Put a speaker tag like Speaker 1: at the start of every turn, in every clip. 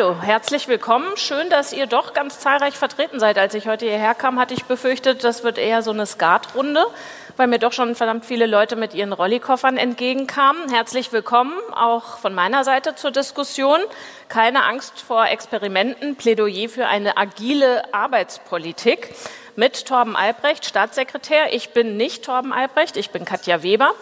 Speaker 1: Hallo, herzlich willkommen. Schön, dass ihr doch ganz zahlreich vertreten seid. Als ich heute hierher kam, hatte ich befürchtet, das wird eher so eine Skatrunde, weil mir doch schon verdammt viele Leute mit ihren Rollikoffern entgegenkamen. Herzlich willkommen auch von meiner Seite zur Diskussion. Keine Angst vor Experimenten, Plädoyer für eine agile Arbeitspolitik mit Torben Albrecht, Staatssekretär. Ich bin nicht Torben Albrecht, ich bin Katja Weber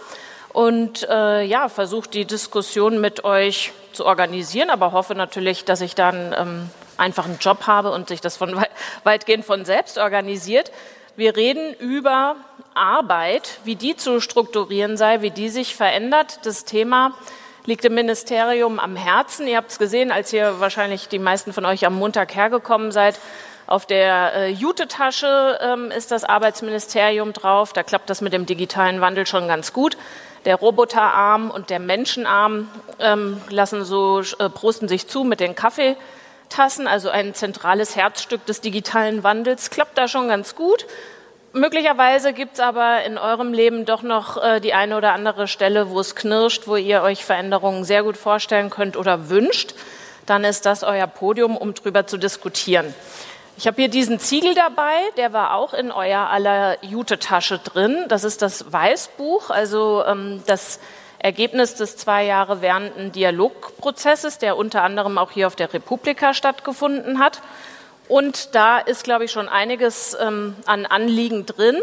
Speaker 1: und äh, ja, versuche die Diskussion mit euch zu organisieren, aber hoffe natürlich, dass ich dann ähm, einfach einen Job habe und sich das von weitgehend von selbst organisiert. Wir reden über Arbeit, wie die zu strukturieren sei, wie die sich verändert. Das Thema liegt dem Ministerium am Herzen. Ihr habt es gesehen, als ihr wahrscheinlich die meisten von euch am Montag hergekommen seid. Auf der äh, Jute-Tasche ähm, ist das Arbeitsministerium drauf. Da klappt das mit dem digitalen Wandel schon ganz gut. Der Roboterarm und der Menschenarm ähm, lassen so, äh, prosten sich zu mit den Kaffeetassen, also ein zentrales Herzstück des digitalen Wandels. Klappt da schon ganz gut. Möglicherweise gibt es aber in eurem Leben doch noch äh, die eine oder andere Stelle, wo es knirscht, wo ihr euch Veränderungen sehr gut vorstellen könnt oder wünscht. Dann ist das euer Podium, um drüber zu diskutieren. Ich habe hier diesen Ziegel dabei, der war auch in euer aller Jute-Tasche drin. Das ist das Weißbuch, also ähm, das Ergebnis des zwei Jahre währenden Dialogprozesses, der unter anderem auch hier auf der Republika stattgefunden hat. Und da ist, glaube ich, schon einiges ähm, an Anliegen drin.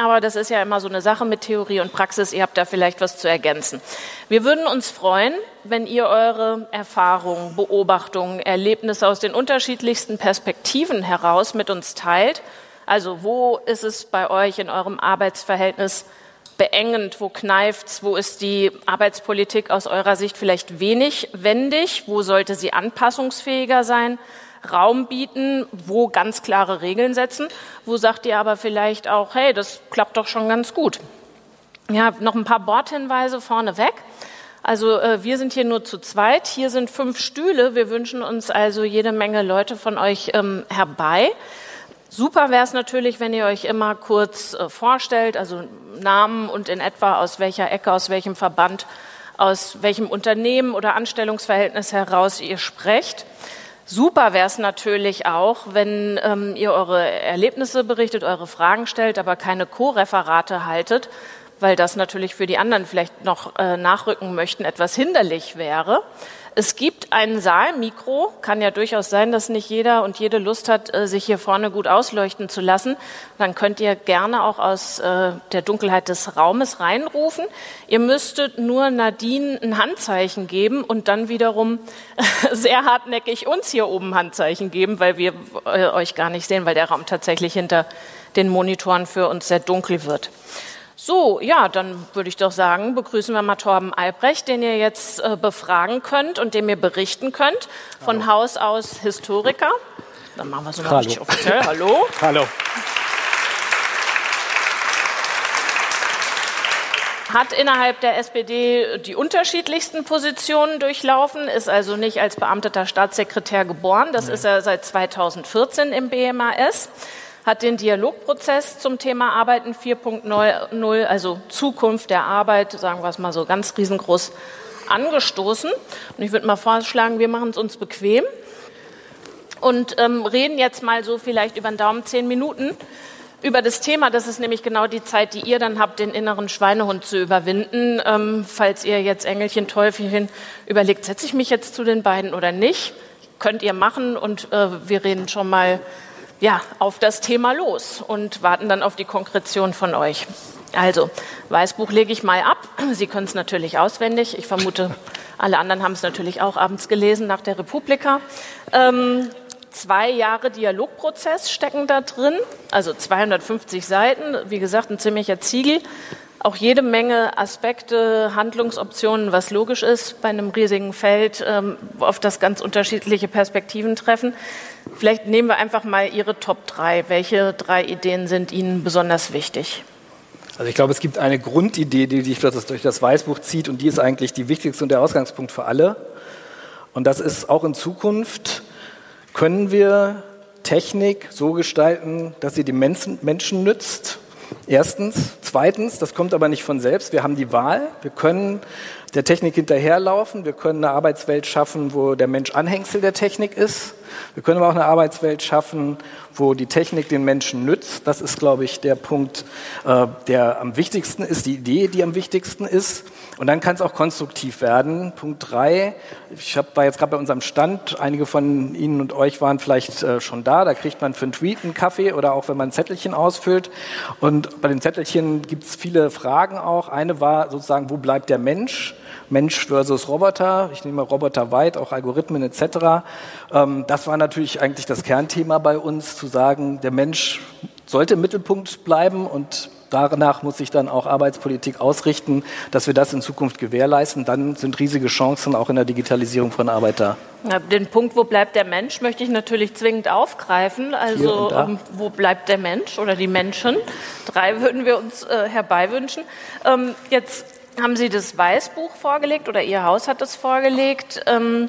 Speaker 1: Aber das ist ja immer so eine Sache mit Theorie und Praxis. Ihr habt da vielleicht was zu ergänzen. Wir würden uns freuen, wenn ihr eure Erfahrungen, Beobachtungen, Erlebnisse aus den unterschiedlichsten Perspektiven heraus mit uns teilt. Also wo ist es bei euch in eurem Arbeitsverhältnis beengend, wo kneift's, wo ist die Arbeitspolitik aus eurer Sicht vielleicht wenig wendig, wo sollte sie anpassungsfähiger sein? Raum bieten, wo ganz klare Regeln setzen, wo sagt ihr aber vielleicht auch, hey, das klappt doch schon ganz gut. Ja, noch ein paar Bordhinweise vorneweg. Also äh, wir sind hier nur zu zweit. Hier sind fünf Stühle. Wir wünschen uns also jede Menge Leute von euch ähm, herbei. Super wäre es natürlich, wenn ihr euch immer kurz äh, vorstellt, also Namen und in etwa aus welcher Ecke, aus welchem Verband, aus welchem Unternehmen oder Anstellungsverhältnis heraus ihr sprecht. Super wäre es natürlich auch, wenn ähm, ihr eure Erlebnisse berichtet, eure Fragen stellt, aber keine Co-Referate haltet, weil das natürlich für die anderen vielleicht noch äh, nachrücken möchten, etwas hinderlich wäre. Es gibt ein Saalmikro. Kann ja durchaus sein, dass nicht jeder und jede Lust hat, äh, sich hier vorne gut ausleuchten zu lassen. Dann könnt ihr gerne auch aus äh, der Dunkelheit des Raumes reinrufen. Ihr müsstet nur Nadine ein Handzeichen geben und dann wiederum sehr hartnäckig uns hier oben Handzeichen geben, weil wir äh, euch gar nicht sehen, weil der Raum tatsächlich hinter den Monitoren für uns sehr dunkel wird. So, ja, dann würde ich doch sagen, begrüßen wir mal Torben Albrecht, den ihr jetzt äh, befragen könnt und dem ihr berichten könnt. Von Hallo. Haus aus Historiker. Dann machen wir es mal richtig offiziell. Hallo.
Speaker 2: Hallo.
Speaker 1: Hat innerhalb der SPD die unterschiedlichsten Positionen durchlaufen, ist also nicht als beamteter Staatssekretär geboren. Das nee. ist er seit 2014 im BMAS hat den Dialogprozess zum Thema Arbeiten 4.0, also Zukunft der Arbeit, sagen wir es mal so ganz riesengroß, angestoßen. Und ich würde mal vorschlagen, wir machen es uns bequem und ähm, reden jetzt mal so vielleicht über den Daumen zehn Minuten über das Thema. Das ist nämlich genau die Zeit, die ihr dann habt, den inneren Schweinehund zu überwinden. Ähm, falls ihr jetzt Engelchen, Teufelchen überlegt, setze ich mich jetzt zu den beiden oder nicht, könnt ihr machen und äh, wir reden schon mal ja, auf das Thema los und warten dann auf die Konkretion von euch. Also, Weißbuch lege ich mal ab. Sie können es natürlich auswendig. Ich vermute, alle anderen haben es natürlich auch abends gelesen nach der Republika. Ähm, zwei Jahre Dialogprozess stecken da drin, also 250 Seiten. Wie gesagt, ein ziemlicher Ziegel. Auch jede Menge Aspekte, Handlungsoptionen, was logisch ist bei einem riesigen Feld, ähm, auf das ganz unterschiedliche Perspektiven treffen. Vielleicht nehmen wir einfach mal Ihre Top 3. Welche drei Ideen sind Ihnen besonders wichtig?
Speaker 2: Also ich glaube, es gibt eine Grundidee, die sich durch das Weißbuch zieht und die ist eigentlich die wichtigste und der Ausgangspunkt für alle. Und das ist auch in Zukunft, können wir Technik so gestalten, dass sie den Menschen, Menschen nützt. Erstens. zweitens, das kommt aber nicht von selbst, wir haben die Wahl. Wir können der Technik hinterherlaufen, wir können eine Arbeitswelt schaffen, wo der Mensch Anhängsel der Technik ist. Wir können aber auch eine Arbeitswelt schaffen, wo die Technik den Menschen nützt. Das ist, glaube ich, der Punkt, äh, der am wichtigsten ist, die Idee, die am wichtigsten ist. Und dann kann es auch konstruktiv werden. Punkt drei, ich hab, war jetzt gerade bei unserem Stand, einige von Ihnen und euch waren vielleicht äh, schon da, da kriegt man für einen Tweet einen Kaffee oder auch wenn man ein Zettelchen ausfüllt. Und bei den Zettelchen gibt es viele Fragen auch. Eine war sozusagen, wo bleibt der Mensch? Mensch versus Roboter. Ich nehme Roboter weit, auch Algorithmen etc. Ähm, das war natürlich eigentlich das Kernthema bei uns, zu sagen, der Mensch sollte im Mittelpunkt bleiben und danach muss sich dann auch Arbeitspolitik ausrichten, dass wir das in Zukunft gewährleisten. Dann sind riesige Chancen auch in der Digitalisierung von Arbeit da.
Speaker 1: Den Punkt, wo bleibt der Mensch, möchte ich natürlich zwingend aufgreifen. Also ähm, wo bleibt der Mensch oder die Menschen? Drei würden wir uns äh, herbeiwünschen. Ähm, jetzt haben Sie das Weißbuch vorgelegt oder Ihr Haus hat es vorgelegt. Ähm,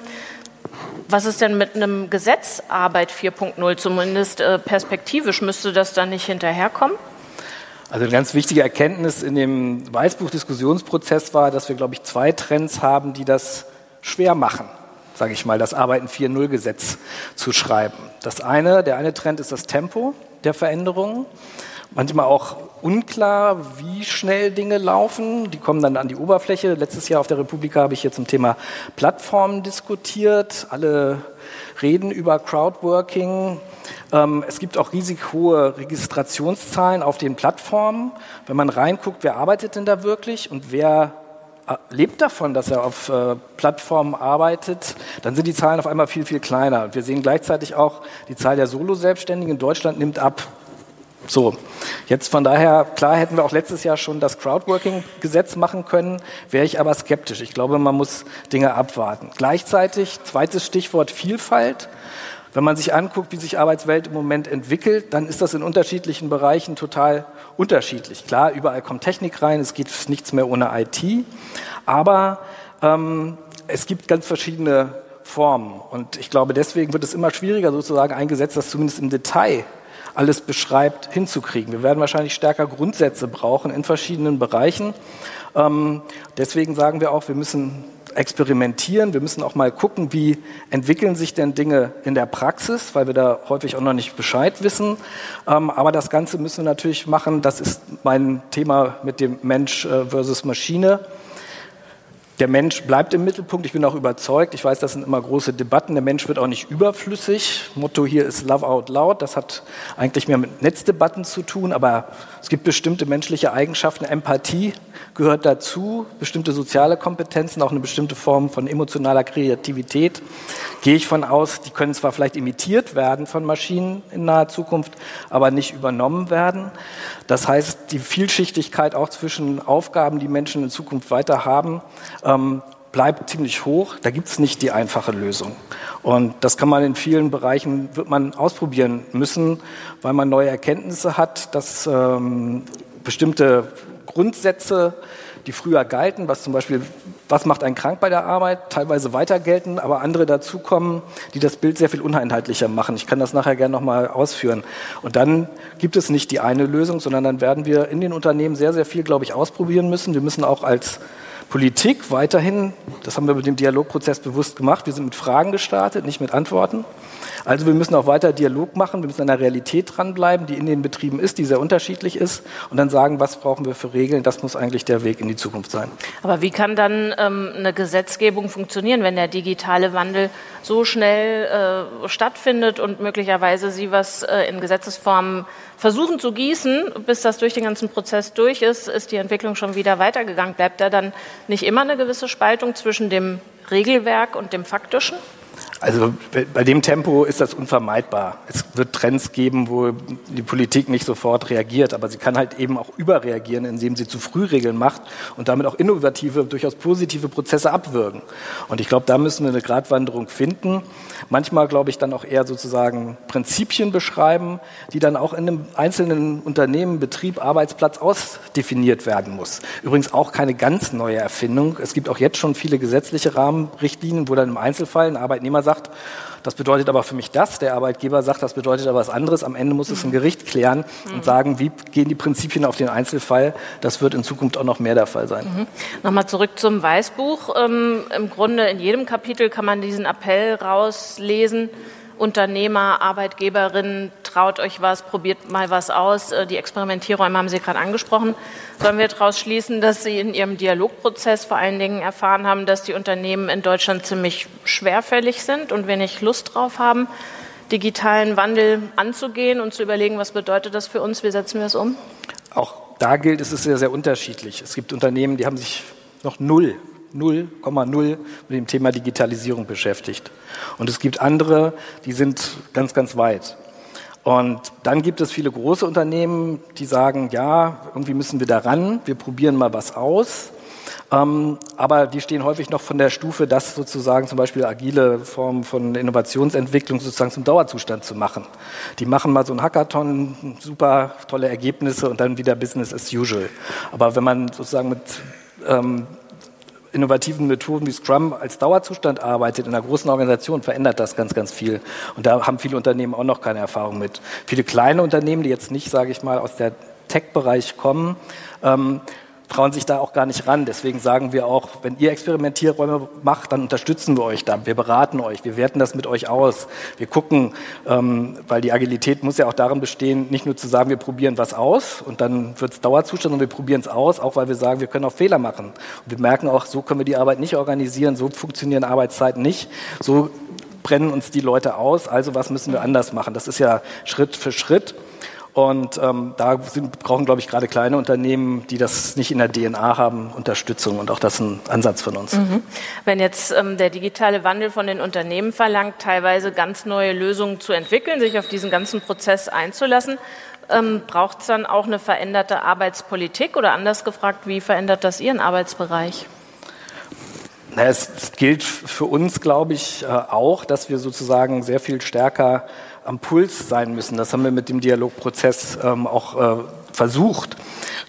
Speaker 1: was ist denn mit einem Gesetz Arbeit 4.0? Zumindest äh, perspektivisch müsste das dann nicht hinterherkommen?
Speaker 2: Also eine ganz wichtige Erkenntnis in dem Weißbuch-Diskussionsprozess war, dass wir, glaube ich, zwei Trends haben, die das schwer machen, sage ich mal, das Arbeiten 4.0-Gesetz zu schreiben. Das eine, der eine Trend ist das Tempo der Veränderungen. Manchmal auch unklar, wie schnell Dinge laufen. Die kommen dann an die Oberfläche. Letztes Jahr auf der Republika habe ich hier zum Thema Plattformen diskutiert. Alle reden über Crowdworking. Ähm, es gibt auch riesig hohe Registrationszahlen auf den Plattformen. Wenn man reinguckt, wer arbeitet denn da wirklich und wer äh, lebt davon, dass er auf äh, Plattformen arbeitet, dann sind die Zahlen auf einmal viel, viel kleiner. Wir sehen gleichzeitig auch, die Zahl der Solo-Selbstständigen in Deutschland nimmt ab. So, jetzt von daher, klar hätten wir auch letztes Jahr schon das Crowdworking-Gesetz machen können, wäre ich aber skeptisch. Ich glaube, man muss Dinge abwarten. Gleichzeitig, zweites Stichwort Vielfalt. Wenn man sich anguckt, wie sich Arbeitswelt im Moment entwickelt, dann ist das in unterschiedlichen Bereichen total unterschiedlich. Klar, überall kommt Technik rein, es geht nichts mehr ohne IT, aber ähm, es gibt ganz verschiedene Formen. Und ich glaube, deswegen wird es immer schwieriger, sozusagen ein Gesetz, das zumindest im Detail alles beschreibt, hinzukriegen. Wir werden wahrscheinlich stärker Grundsätze brauchen in verschiedenen Bereichen. Ähm, deswegen sagen wir auch, wir müssen experimentieren. Wir müssen auch mal gucken, wie entwickeln sich denn Dinge in der Praxis, weil wir da häufig auch noch nicht Bescheid wissen. Ähm, aber das Ganze müssen wir natürlich machen. Das ist mein Thema mit dem Mensch äh, versus Maschine. Der Mensch bleibt im Mittelpunkt. Ich bin auch überzeugt. Ich weiß, das sind immer große Debatten. Der Mensch wird auch nicht überflüssig. Motto hier ist Love out loud. Das hat eigentlich mehr mit Netzdebatten zu tun. Aber es gibt bestimmte menschliche Eigenschaften. Empathie gehört dazu. Bestimmte soziale Kompetenzen, auch eine bestimmte Form von emotionaler Kreativität. Gehe ich von aus, die können zwar vielleicht imitiert werden von Maschinen in naher Zukunft, aber nicht übernommen werden. Das heißt, die Vielschichtigkeit auch zwischen Aufgaben, die Menschen in Zukunft weiter haben, ähm, bleibt ziemlich hoch. Da gibt es nicht die einfache Lösung. Und das kann man in vielen Bereichen, wird man ausprobieren müssen, weil man neue Erkenntnisse hat, dass ähm, bestimmte Grundsätze, die früher galten, was zum Beispiel, was macht einen krank bei der Arbeit, teilweise weiter gelten, aber andere dazukommen, die das Bild sehr viel uneinheitlicher machen. Ich kann das nachher gerne nochmal ausführen. Und dann gibt es nicht die eine Lösung, sondern dann werden wir in den Unternehmen sehr, sehr viel, glaube ich, ausprobieren müssen. Wir müssen auch als Politik weiterhin, das haben wir mit dem Dialogprozess bewusst gemacht, wir sind mit Fragen gestartet, nicht mit Antworten. Also wir müssen auch weiter Dialog machen, wir müssen an der Realität dranbleiben, die in den Betrieben ist, die sehr unterschiedlich ist und dann sagen, was brauchen wir für Regeln, das muss eigentlich der Weg in die Zukunft sein.
Speaker 1: Aber wie kann dann ähm, eine Gesetzgebung funktionieren, wenn der digitale Wandel so schnell äh, stattfindet und möglicherweise Sie was äh, in Gesetzesformen versuchen zu gießen, bis das durch den ganzen Prozess durch ist, ist die Entwicklung schon wieder weitergegangen. Bleibt da dann nicht immer eine gewisse Spaltung zwischen dem Regelwerk und dem Faktischen?
Speaker 2: Also bei dem Tempo ist das unvermeidbar. Es wird Trends geben, wo die Politik nicht sofort reagiert, aber sie kann halt eben auch überreagieren, indem sie zu früh Regeln macht und damit auch innovative, durchaus positive Prozesse abwürgen. Und ich glaube, da müssen wir eine Gratwanderung finden. Manchmal, glaube ich, dann auch eher sozusagen Prinzipien beschreiben, die dann auch in einem einzelnen Unternehmen, Betrieb, Arbeitsplatz ausdefiniert werden muss. Übrigens auch keine ganz neue Erfindung. Es gibt auch jetzt schon viele gesetzliche Rahmenrichtlinien, wo dann im Einzelfall ein Arbeitnehmer sagt, sagt, das bedeutet aber für mich das, der Arbeitgeber sagt, das bedeutet aber was anderes. Am Ende muss es ein Gericht klären und mhm. sagen, wie gehen die Prinzipien auf den Einzelfall. Das wird in Zukunft auch noch mehr der Fall sein. Mhm.
Speaker 1: Nochmal zurück zum Weißbuch. Ähm, Im Grunde in jedem Kapitel kann man diesen Appell rauslesen. Unternehmer, Arbeitgeberinnen, traut euch was, probiert mal was aus. Äh, die Experimentierräume haben Sie gerade angesprochen. Sollen wir daraus schließen, dass Sie in Ihrem Dialogprozess vor allen Dingen erfahren haben, dass die Unternehmen in Deutschland ziemlich schwerfällig sind und wenig Lust drauf haben, digitalen Wandel anzugehen und zu überlegen, was bedeutet das für uns, wie setzen wir es um?
Speaker 2: Auch da gilt, es ist sehr, sehr unterschiedlich. Es gibt Unternehmen, die haben sich noch null 0,0 mit dem Thema Digitalisierung beschäftigt. Und es gibt andere, die sind ganz, ganz weit. Und dann gibt es viele große Unternehmen, die sagen, ja, irgendwie müssen wir da ran, wir probieren mal was aus. Ähm, aber die stehen häufig noch von der Stufe, das sozusagen zum Beispiel agile Formen von Innovationsentwicklung sozusagen zum Dauerzustand zu machen. Die machen mal so ein Hackathon, super tolle Ergebnisse und dann wieder Business as usual. Aber wenn man sozusagen mit ähm, innovativen Methoden wie Scrum als Dauerzustand arbeitet in einer großen Organisation, verändert das ganz, ganz viel. Und da haben viele Unternehmen auch noch keine Erfahrung mit. Viele kleine Unternehmen, die jetzt nicht, sage ich mal, aus der Tech-Bereich kommen, ähm, trauen sich da auch gar nicht ran. Deswegen sagen wir auch, wenn ihr Experimentierräume macht, dann unterstützen wir euch da. Wir beraten euch, wir werten das mit euch aus. Wir gucken, ähm, weil die Agilität muss ja auch darin bestehen, nicht nur zu sagen, wir probieren was aus und dann wird es Dauerzustand, sondern wir probieren es aus, auch weil wir sagen, wir können auch Fehler machen. Und wir merken auch, so können wir die Arbeit nicht organisieren, so funktionieren Arbeitszeiten nicht, so brennen uns die Leute aus, also was müssen wir anders machen. Das ist ja Schritt für Schritt. Und ähm, da sind, brauchen, glaube ich, gerade kleine Unternehmen, die das nicht in der DNA haben, Unterstützung. Und auch das ist ein Ansatz von uns. Mhm.
Speaker 1: Wenn jetzt ähm, der digitale Wandel von den Unternehmen verlangt, teilweise ganz neue Lösungen zu entwickeln, sich auf diesen ganzen Prozess einzulassen, ähm, braucht es dann auch eine veränderte Arbeitspolitik? Oder anders gefragt, wie verändert das Ihren Arbeitsbereich?
Speaker 2: Na, es gilt für uns, glaube ich, äh, auch, dass wir sozusagen sehr viel stärker am Puls sein müssen. Das haben wir mit dem Dialogprozess ähm, auch äh, versucht,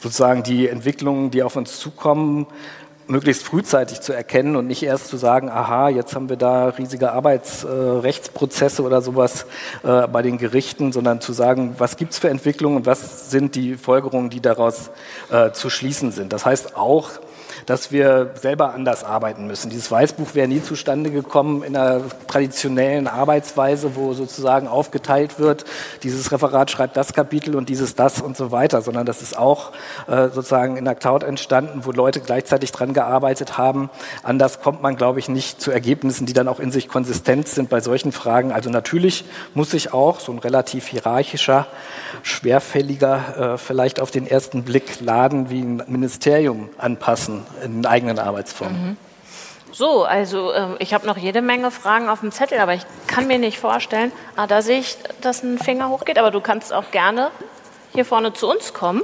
Speaker 2: sozusagen die Entwicklungen, die auf uns zukommen, möglichst frühzeitig zu erkennen und nicht erst zu sagen, aha, jetzt haben wir da riesige Arbeitsrechtsprozesse äh, oder sowas äh, bei den Gerichten, sondern zu sagen, was gibt's für Entwicklungen und was sind die Folgerungen, die daraus äh, zu schließen sind. Das heißt auch, dass wir selber anders arbeiten müssen. Dieses Weißbuch wäre nie zustande gekommen in einer traditionellen Arbeitsweise, wo sozusagen aufgeteilt wird, dieses Referat schreibt das Kapitel und dieses das und so weiter, sondern das ist auch äh, sozusagen in der Cloud entstanden, wo Leute gleichzeitig dran gearbeitet haben. Anders kommt man, glaube ich, nicht zu Ergebnissen, die dann auch in sich konsistent sind bei solchen Fragen. Also natürlich muss sich auch so ein relativ hierarchischer, schwerfälliger, äh, vielleicht auf den ersten Blick Laden wie ein Ministerium anpassen in eigenen Arbeitsformen. Mhm.
Speaker 1: So, also äh, ich habe noch jede Menge Fragen auf dem Zettel, aber ich kann mir nicht vorstellen, ah, da sehe ich, dass ein Finger hochgeht, aber du kannst auch gerne hier vorne zu uns kommen.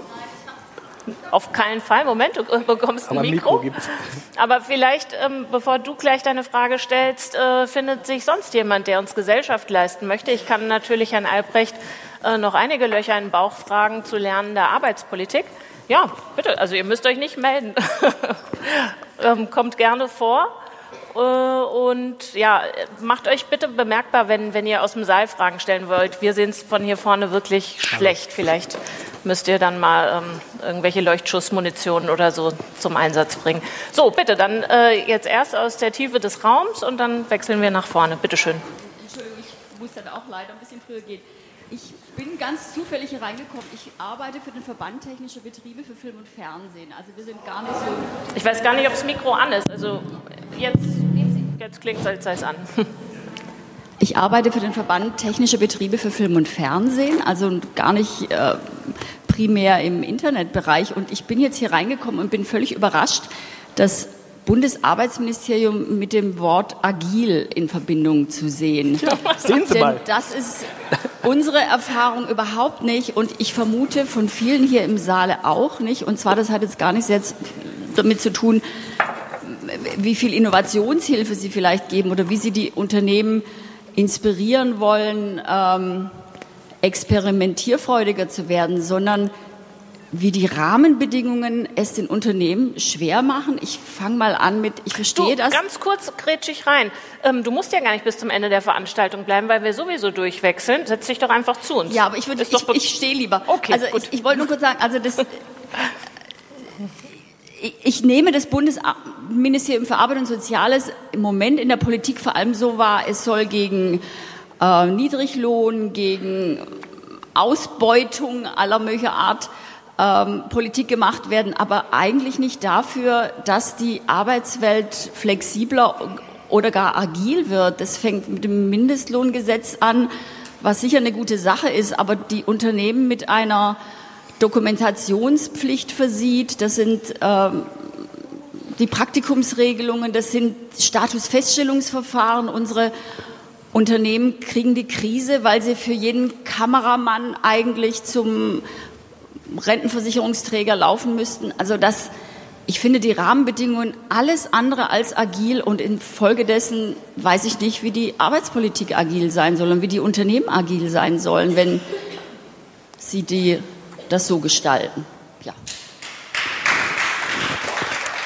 Speaker 1: Auf keinen Fall. Moment, du bekommst ein aber Mikro. Mikro aber vielleicht, ähm, bevor du gleich deine Frage stellst, äh, findet sich sonst jemand, der uns Gesellschaft leisten möchte. Ich kann natürlich Herrn Albrecht äh, noch einige Löcher in den Bauch fragen zu lernender Arbeitspolitik. Ja, bitte. Also ihr müsst euch nicht melden. ähm, kommt gerne vor. Äh, und ja, macht euch bitte bemerkbar, wenn, wenn ihr aus dem Saal Fragen stellen wollt. Wir sehen es von hier vorne wirklich schlecht. Vielleicht müsst ihr dann mal ähm, irgendwelche Leuchtschussmunition oder so zum Einsatz bringen. So, bitte, dann äh, jetzt erst aus der Tiefe des Raums und dann wechseln wir nach vorne. Bitte schön.
Speaker 3: Entschuldigung, ich muss dann auch leider ein bisschen früher gehen. Ich bin ganz zufällig hier reingekommen. Ich arbeite für den Verband Technischer Betriebe für Film und Fernsehen. Also wir sind gar nicht so.
Speaker 1: Ich weiß gar nicht, ob das Mikro an ist. Also jetzt, jetzt klingt es, als sei es an.
Speaker 3: Ich arbeite für den Verband Technische Betriebe für Film und Fernsehen, also gar nicht äh, primär im Internetbereich. Und ich bin jetzt hier reingekommen und bin völlig überrascht, dass Bundesarbeitsministerium mit dem Wort agil in Verbindung zu sehen. Ja,
Speaker 2: sehen Sie
Speaker 3: Denn
Speaker 2: mal.
Speaker 3: das ist unsere Erfahrung überhaupt nicht und ich vermute von vielen hier im Saale auch nicht. Und zwar, das hat jetzt gar nichts jetzt damit zu tun, wie viel Innovationshilfe Sie vielleicht geben oder wie Sie die Unternehmen inspirieren wollen, ähm, experimentierfreudiger zu werden, sondern wie die Rahmenbedingungen es den Unternehmen schwer machen. Ich fange mal an mit, ich verstehe
Speaker 1: du,
Speaker 3: das.
Speaker 1: Ganz kurz grätsch ich rein. Ähm, du musst ja gar nicht bis zum Ende der Veranstaltung bleiben, weil wir sowieso durchwechseln. Setz dich doch einfach zu uns.
Speaker 3: Ja, aber ich würde, ich, ich stehe lieber.
Speaker 1: Okay,
Speaker 3: also
Speaker 1: gut.
Speaker 3: ich, ich wollte nur kurz sagen, also das, ich, ich nehme das Bundesministerium für Arbeit und Soziales im Moment in der Politik vor allem so wahr, es soll gegen äh, Niedriglohn, gegen Ausbeutung aller möglicher Art ähm, Politik gemacht werden, aber eigentlich nicht dafür, dass die Arbeitswelt flexibler oder gar agil wird. Das fängt mit dem Mindestlohngesetz an, was sicher eine gute Sache ist, aber die Unternehmen mit einer Dokumentationspflicht versieht. Das sind ähm, die Praktikumsregelungen, das sind Statusfeststellungsverfahren. Unsere Unternehmen kriegen die Krise, weil sie für jeden Kameramann eigentlich zum Rentenversicherungsträger laufen müssten. Also das, ich finde die Rahmenbedingungen alles andere als agil und infolgedessen weiß ich nicht, wie die Arbeitspolitik agil sein soll und wie die Unternehmen agil sein sollen, wenn sie die, das so gestalten. Ja.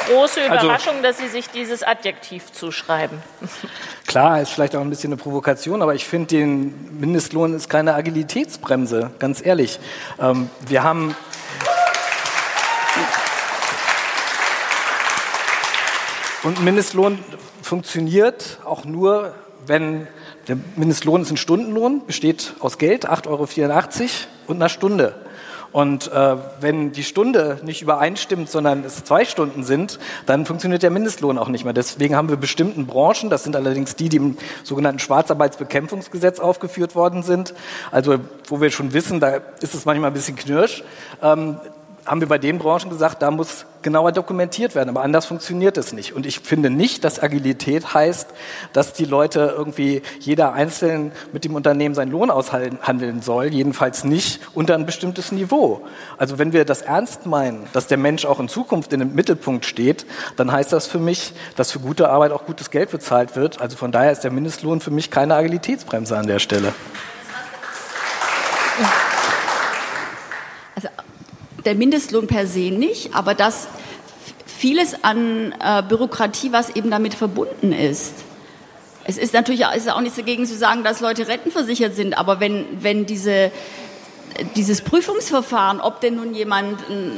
Speaker 1: Große
Speaker 2: Also-
Speaker 1: Überraschung, dass Sie sich dieses Adjektiv zuschreiben.
Speaker 2: Klar, ist vielleicht auch ein bisschen eine Provokation, aber ich finde, den Mindestlohn ist keine Agilitätsbremse, ganz ehrlich. Ähm, wir haben. Und Mindestlohn funktioniert auch nur, wenn der Mindestlohn ist ein Stundenlohn, besteht aus Geld, 8,84 Euro und einer Stunde. Und äh, wenn die Stunde nicht übereinstimmt, sondern es zwei Stunden sind, dann funktioniert der Mindestlohn auch nicht mehr. Deswegen haben wir bestimmten Branchen, das sind allerdings die, die im sogenannten Schwarzarbeitsbekämpfungsgesetz aufgeführt worden sind, also wo wir schon wissen, da ist es manchmal ein bisschen knirsch, ähm, haben wir bei den Branchen gesagt, da muss genauer dokumentiert werden, aber anders funktioniert es nicht. Und ich finde nicht, dass Agilität heißt, dass die Leute irgendwie jeder einzeln mit dem Unternehmen seinen Lohn aushandeln soll, jedenfalls nicht unter ein bestimmtes Niveau. Also wenn wir das ernst meinen, dass der Mensch auch in Zukunft in dem Mittelpunkt steht, dann heißt das für mich, dass für gute Arbeit auch gutes Geld bezahlt wird. Also von daher ist der Mindestlohn für mich keine Agilitätsbremse an der Stelle.
Speaker 3: Der Mindestlohn per se nicht, aber das vieles an äh, Bürokratie, was eben damit verbunden ist. Es ist natürlich auch- ist auch nichts dagegen zu sagen, dass Leute rentenversichert sind, aber wenn, wenn diese, dieses Prüfungsverfahren, ob denn nun jemand ein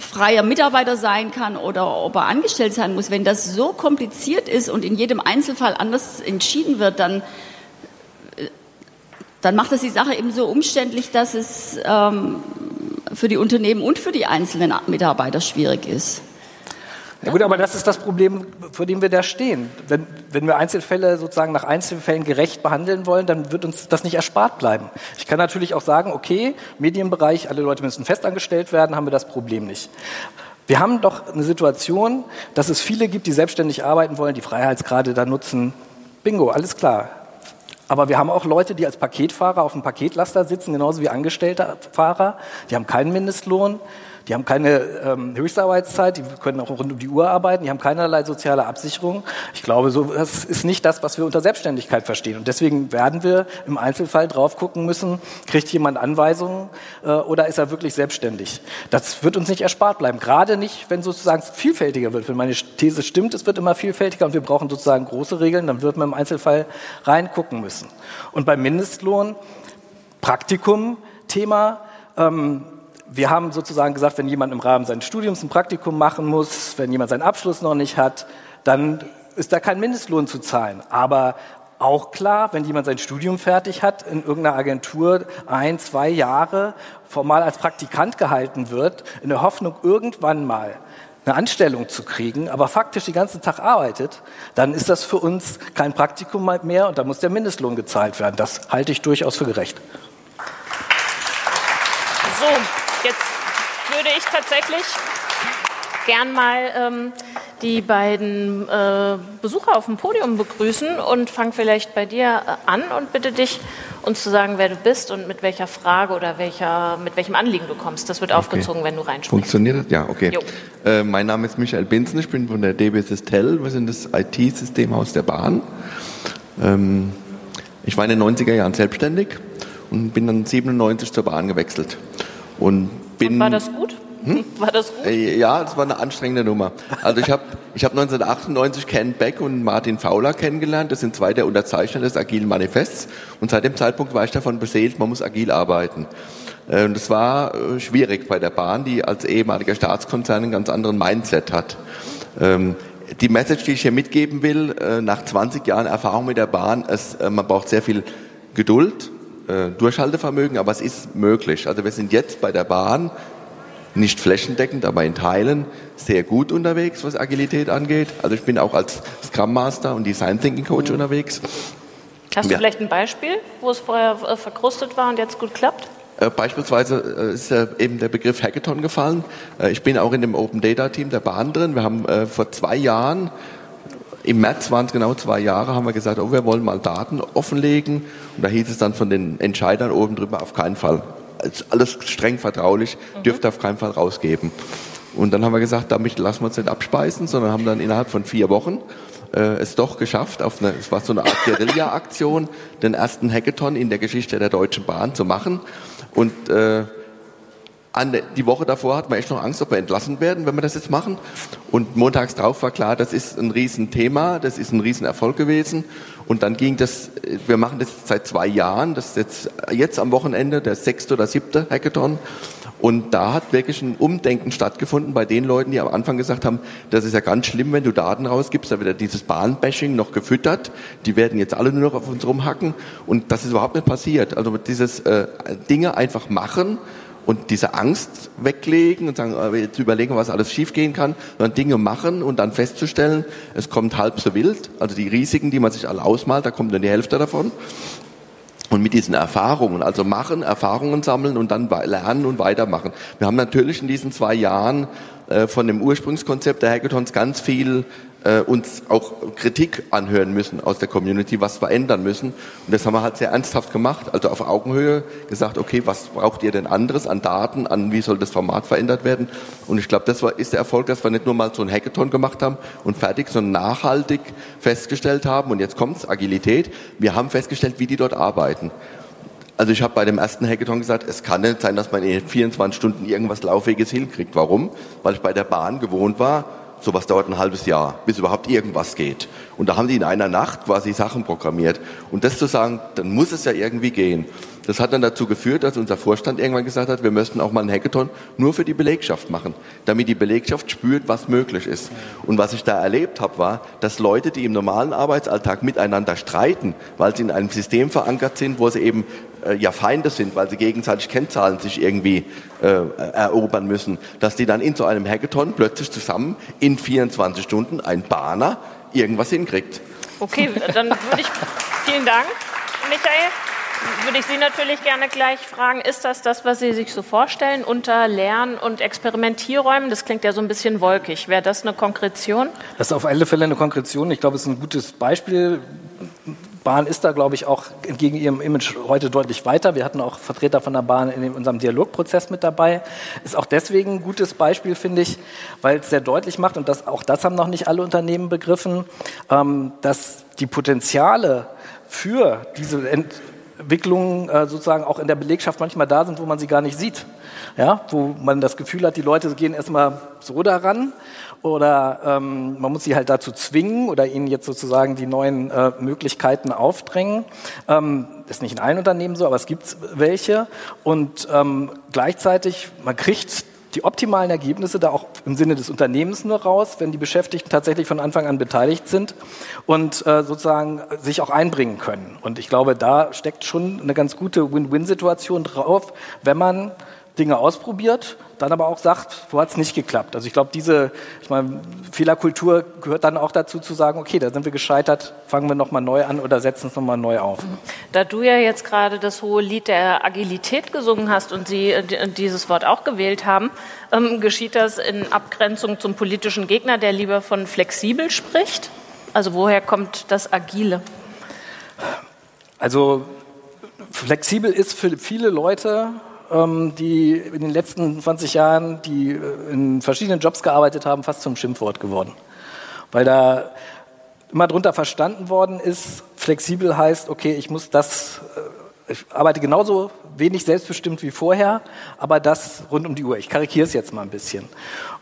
Speaker 3: freier Mitarbeiter sein kann oder ob er angestellt sein muss, wenn das so kompliziert ist und in jedem Einzelfall anders entschieden wird, dann dann macht das die Sache eben so umständlich, dass es ähm, für die Unternehmen und für die einzelnen Mitarbeiter schwierig ist.
Speaker 2: Ja gut, aber das ist das Problem, vor dem wir da stehen. Wenn, wenn wir Einzelfälle sozusagen nach Einzelfällen gerecht behandeln wollen, dann wird uns das nicht erspart bleiben. Ich kann natürlich auch sagen, okay, Medienbereich, alle Leute müssen festangestellt werden, haben wir das Problem nicht. Wir haben doch eine Situation, dass es viele gibt, die selbstständig arbeiten wollen, die Freiheitsgrade da nutzen. Bingo, alles klar. Aber wir haben auch Leute, die als Paketfahrer auf dem Paketlaster sitzen, genauso wie angestellte Fahrer. Die haben keinen Mindestlohn, die haben keine ähm, Höchstarbeitszeit, die können auch rund um die Uhr arbeiten, die haben keinerlei soziale Absicherung. Ich glaube, so, das ist nicht das, was wir unter Selbstständigkeit verstehen. Und deswegen werden wir im Einzelfall drauf gucken müssen, kriegt jemand Anweisungen äh, oder ist er wirklich selbstständig? Das wird uns nicht erspart bleiben. Gerade nicht, wenn sozusagen es vielfältiger wird. Wenn meine These stimmt, es wird immer vielfältiger und wir brauchen sozusagen große Regeln, dann wird man im Einzelfall reingucken müssen. Und beim Mindestlohn, Praktikum, Thema, ähm, wir haben sozusagen gesagt, wenn jemand im Rahmen seines Studiums ein Praktikum machen muss, wenn jemand seinen Abschluss noch nicht hat, dann ist da kein Mindestlohn zu zahlen. Aber auch klar, wenn jemand sein Studium fertig hat, in irgendeiner Agentur ein, zwei Jahre formal als Praktikant gehalten wird, in der Hoffnung, irgendwann mal eine Anstellung zu kriegen, aber faktisch den ganzen Tag arbeitet, dann ist das für uns kein Praktikum mehr und da muss der Mindestlohn gezahlt werden. Das halte ich durchaus für gerecht.
Speaker 1: So, jetzt würde ich tatsächlich gern mal ähm, die beiden äh, Besucher auf dem Podium begrüßen und fang vielleicht bei dir äh, an und bitte dich, uns zu sagen, wer du bist und mit welcher Frage oder welcher, mit welchem Anliegen du kommst. Das wird aufgezogen, wenn du reinsprichst.
Speaker 4: Funktioniert das? Ja, okay. Äh, mein Name ist Michael Binzen, ich bin von der DB Sistel. Wir sind das IT-Systemhaus der Bahn. Ähm, ich war in den 90er Jahren selbstständig und bin dann 97 zur Bahn gewechselt. Und bin,
Speaker 1: Und war das gut?
Speaker 4: Hm? War das gut? Äh, ja, das war eine anstrengende Nummer. Also ich habe ich hab 1998 Ken Beck und Martin Fowler kennengelernt. Das sind zwei der Unterzeichner des Agilen Manifests. Und seit dem Zeitpunkt war ich davon beseelt, man muss agil arbeiten. Äh, und es war äh, schwierig bei der Bahn, die als ehemaliger Staatskonzern einen ganz anderen Mindset hat. Ähm, die Message, die ich hier mitgeben will, nach 20 Jahren Erfahrung mit der Bahn, ist, man braucht sehr viel Geduld, Durchhaltevermögen, aber es ist möglich. Also wir sind jetzt bei der Bahn nicht flächendeckend, aber in Teilen sehr gut unterwegs, was Agilität angeht. Also ich bin auch als Scrum Master und Design Thinking Coach unterwegs.
Speaker 1: Hast du ja. vielleicht ein Beispiel, wo es vorher äh, verkrustet war und jetzt gut klappt?
Speaker 4: Äh, beispielsweise äh, ist eben der Begriff Hackathon gefallen. Ich bin auch in dem Open Data Team der Bahn drin. Wir haben vor zwei Jahren, im März waren es genau zwei Jahre, haben wir gesagt, oh, wir wollen mal Daten offenlegen. Und da hieß es dann von den Entscheidern oben drüber auf keinen Fall alles streng vertraulich, mhm. dürfte auf keinen Fall rausgeben. Und dann haben wir gesagt, damit lassen wir uns nicht abspeisen, sondern haben dann innerhalb von vier Wochen äh, es doch geschafft, auf eine, es war so eine Art Guerilla-Aktion, den ersten Hackathon in der Geschichte der Deutschen Bahn zu machen. Und äh, an, die Woche davor hatten wir echt noch Angst, ob wir entlassen werden, wenn wir das jetzt machen. Und montags drauf war klar, das ist ein Riesenthema, das ist ein Riesenerfolg gewesen. Und dann ging das, wir machen das seit zwei Jahren, das ist jetzt, jetzt am Wochenende der sechste oder siebte Hackathon. Und da hat wirklich ein Umdenken stattgefunden bei den Leuten, die am Anfang gesagt haben, das ist ja ganz schlimm, wenn du Daten rausgibst, da wird dieses Bahnbashing noch gefüttert. Die werden jetzt alle nur noch auf uns rumhacken. Und das ist überhaupt nicht passiert. Also dieses äh, Dinge einfach machen und diese Angst weglegen und sagen, äh, jetzt überlegen, was alles schiefgehen kann, sondern Dinge machen und dann festzustellen, es kommt halb so wild. Also die Risiken, die man sich alle ausmalt, da kommt nur die Hälfte davon. Und mit diesen Erfahrungen, also machen, Erfahrungen sammeln und dann lernen und weitermachen. Wir haben natürlich in diesen zwei Jahren äh, von dem Ursprungskonzept der Hackathons ganz viel äh, uns auch Kritik anhören müssen aus der Community, was verändern müssen. Und das haben wir halt sehr ernsthaft gemacht, also auf Augenhöhe gesagt, okay, was braucht ihr denn anderes an Daten, an wie soll das Format verändert werden? Und ich glaube, das war, ist der Erfolg, dass wir nicht nur mal so ein Hackathon gemacht haben und fertig, sondern nachhaltig festgestellt haben, und jetzt kommt's, Agilität, wir haben festgestellt, wie die dort arbeiten. Also ich habe bei dem ersten Hackathon gesagt, es kann nicht sein, dass man in 24 Stunden irgendwas Laufweges hinkriegt. Warum? Weil ich bei der Bahn gewohnt war, sowas dauert ein halbes Jahr, bis überhaupt irgendwas geht. Und da haben die in einer Nacht quasi Sachen programmiert. Und das zu sagen, dann muss es ja irgendwie gehen. Das hat dann dazu geführt, dass unser Vorstand irgendwann gesagt hat, wir müssten auch mal einen Hackathon nur für die Belegschaft machen, damit die Belegschaft spürt, was möglich ist. Und was ich da erlebt habe, war, dass Leute, die im normalen Arbeitsalltag miteinander streiten, weil sie in einem System verankert sind, wo sie eben äh, ja Feinde sind, weil sie gegenseitig Kennzahlen sich irgendwie äh, erobern müssen, dass die dann in so einem Hackathon plötzlich zusammen in 24 Stunden ein Bahner irgendwas hinkriegt.
Speaker 1: Okay, dann würde ich, vielen Dank, Michael. Würde ich Sie natürlich gerne gleich fragen, ist das das, was Sie sich so vorstellen unter Lern- und Experimentierräumen? Das klingt ja so ein bisschen wolkig. Wäre das eine Konkretion?
Speaker 2: Das ist auf alle Fälle eine Konkretion. Ich glaube, es ist ein gutes Beispiel. Bahn ist da, glaube ich, auch entgegen ihrem Image heute deutlich weiter. Wir hatten auch Vertreter von der Bahn in unserem Dialogprozess mit dabei. Ist auch deswegen ein gutes Beispiel, finde ich, weil es sehr deutlich macht, und das, auch das haben noch nicht alle Unternehmen begriffen, ähm, dass die Potenziale für diese Entwicklungen äh, sozusagen auch in der Belegschaft manchmal da sind, wo man sie gar nicht sieht. Ja, wo man das Gefühl hat, die Leute gehen erstmal so daran oder ähm, man muss sie halt dazu zwingen oder ihnen jetzt sozusagen die neuen äh, Möglichkeiten aufdrängen. Ähm, ist nicht in allen Unternehmen so, aber es gibt welche. Und ähm, gleichzeitig, man kriegt die optimalen Ergebnisse da auch im Sinne des Unternehmens nur raus, wenn die Beschäftigten tatsächlich von Anfang an beteiligt sind und äh, sozusagen sich auch einbringen können. Und ich glaube, da steckt schon eine ganz gute Win-Win-Situation drauf, wenn man Dinge ausprobiert, dann aber auch sagt, wo hat es nicht geklappt. Also ich glaube, diese ich meine, Fehlerkultur gehört dann auch dazu zu sagen, okay, da sind wir gescheitert, fangen wir nochmal neu an oder setzen es nochmal neu auf.
Speaker 1: Da du ja jetzt gerade das hohe Lied der Agilität gesungen hast und Sie äh, dieses Wort auch gewählt haben, ähm, geschieht das in Abgrenzung zum politischen Gegner, der lieber von flexibel spricht? Also woher kommt das Agile?
Speaker 2: Also flexibel ist für viele Leute die in den letzten 20 Jahren, die äh, in verschiedenen Jobs gearbeitet haben, fast zum Schimpfwort geworden. Weil da immer drunter verstanden worden ist, flexibel heißt, okay, ich muss das, äh, ich arbeite genauso wenig selbstbestimmt wie vorher, aber das rund um die Uhr. Ich karikiere es jetzt mal ein bisschen.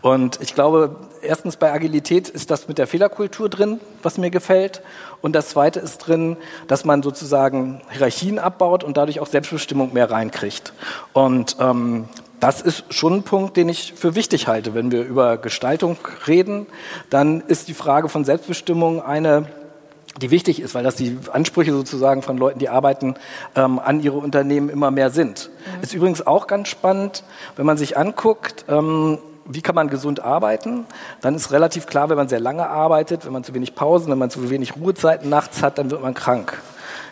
Speaker 2: Und ich glaube, erstens bei Agilität ist das mit der Fehlerkultur drin, was mir gefällt. Und das Zweite ist drin, dass man sozusagen Hierarchien abbaut und dadurch auch Selbstbestimmung mehr reinkriegt. Und ähm, das ist schon ein Punkt, den ich für wichtig halte. Wenn wir über Gestaltung reden, dann ist die Frage von Selbstbestimmung eine, die wichtig ist, weil das die Ansprüche sozusagen von Leuten, die arbeiten, ähm, an ihre Unternehmen immer mehr sind. Mhm. Ist übrigens auch ganz spannend, wenn man sich anguckt, ähm, wie kann man gesund arbeiten? Dann ist relativ klar, wenn man sehr lange arbeitet, wenn man zu wenig Pausen, wenn man zu wenig Ruhezeiten nachts hat, dann wird man krank.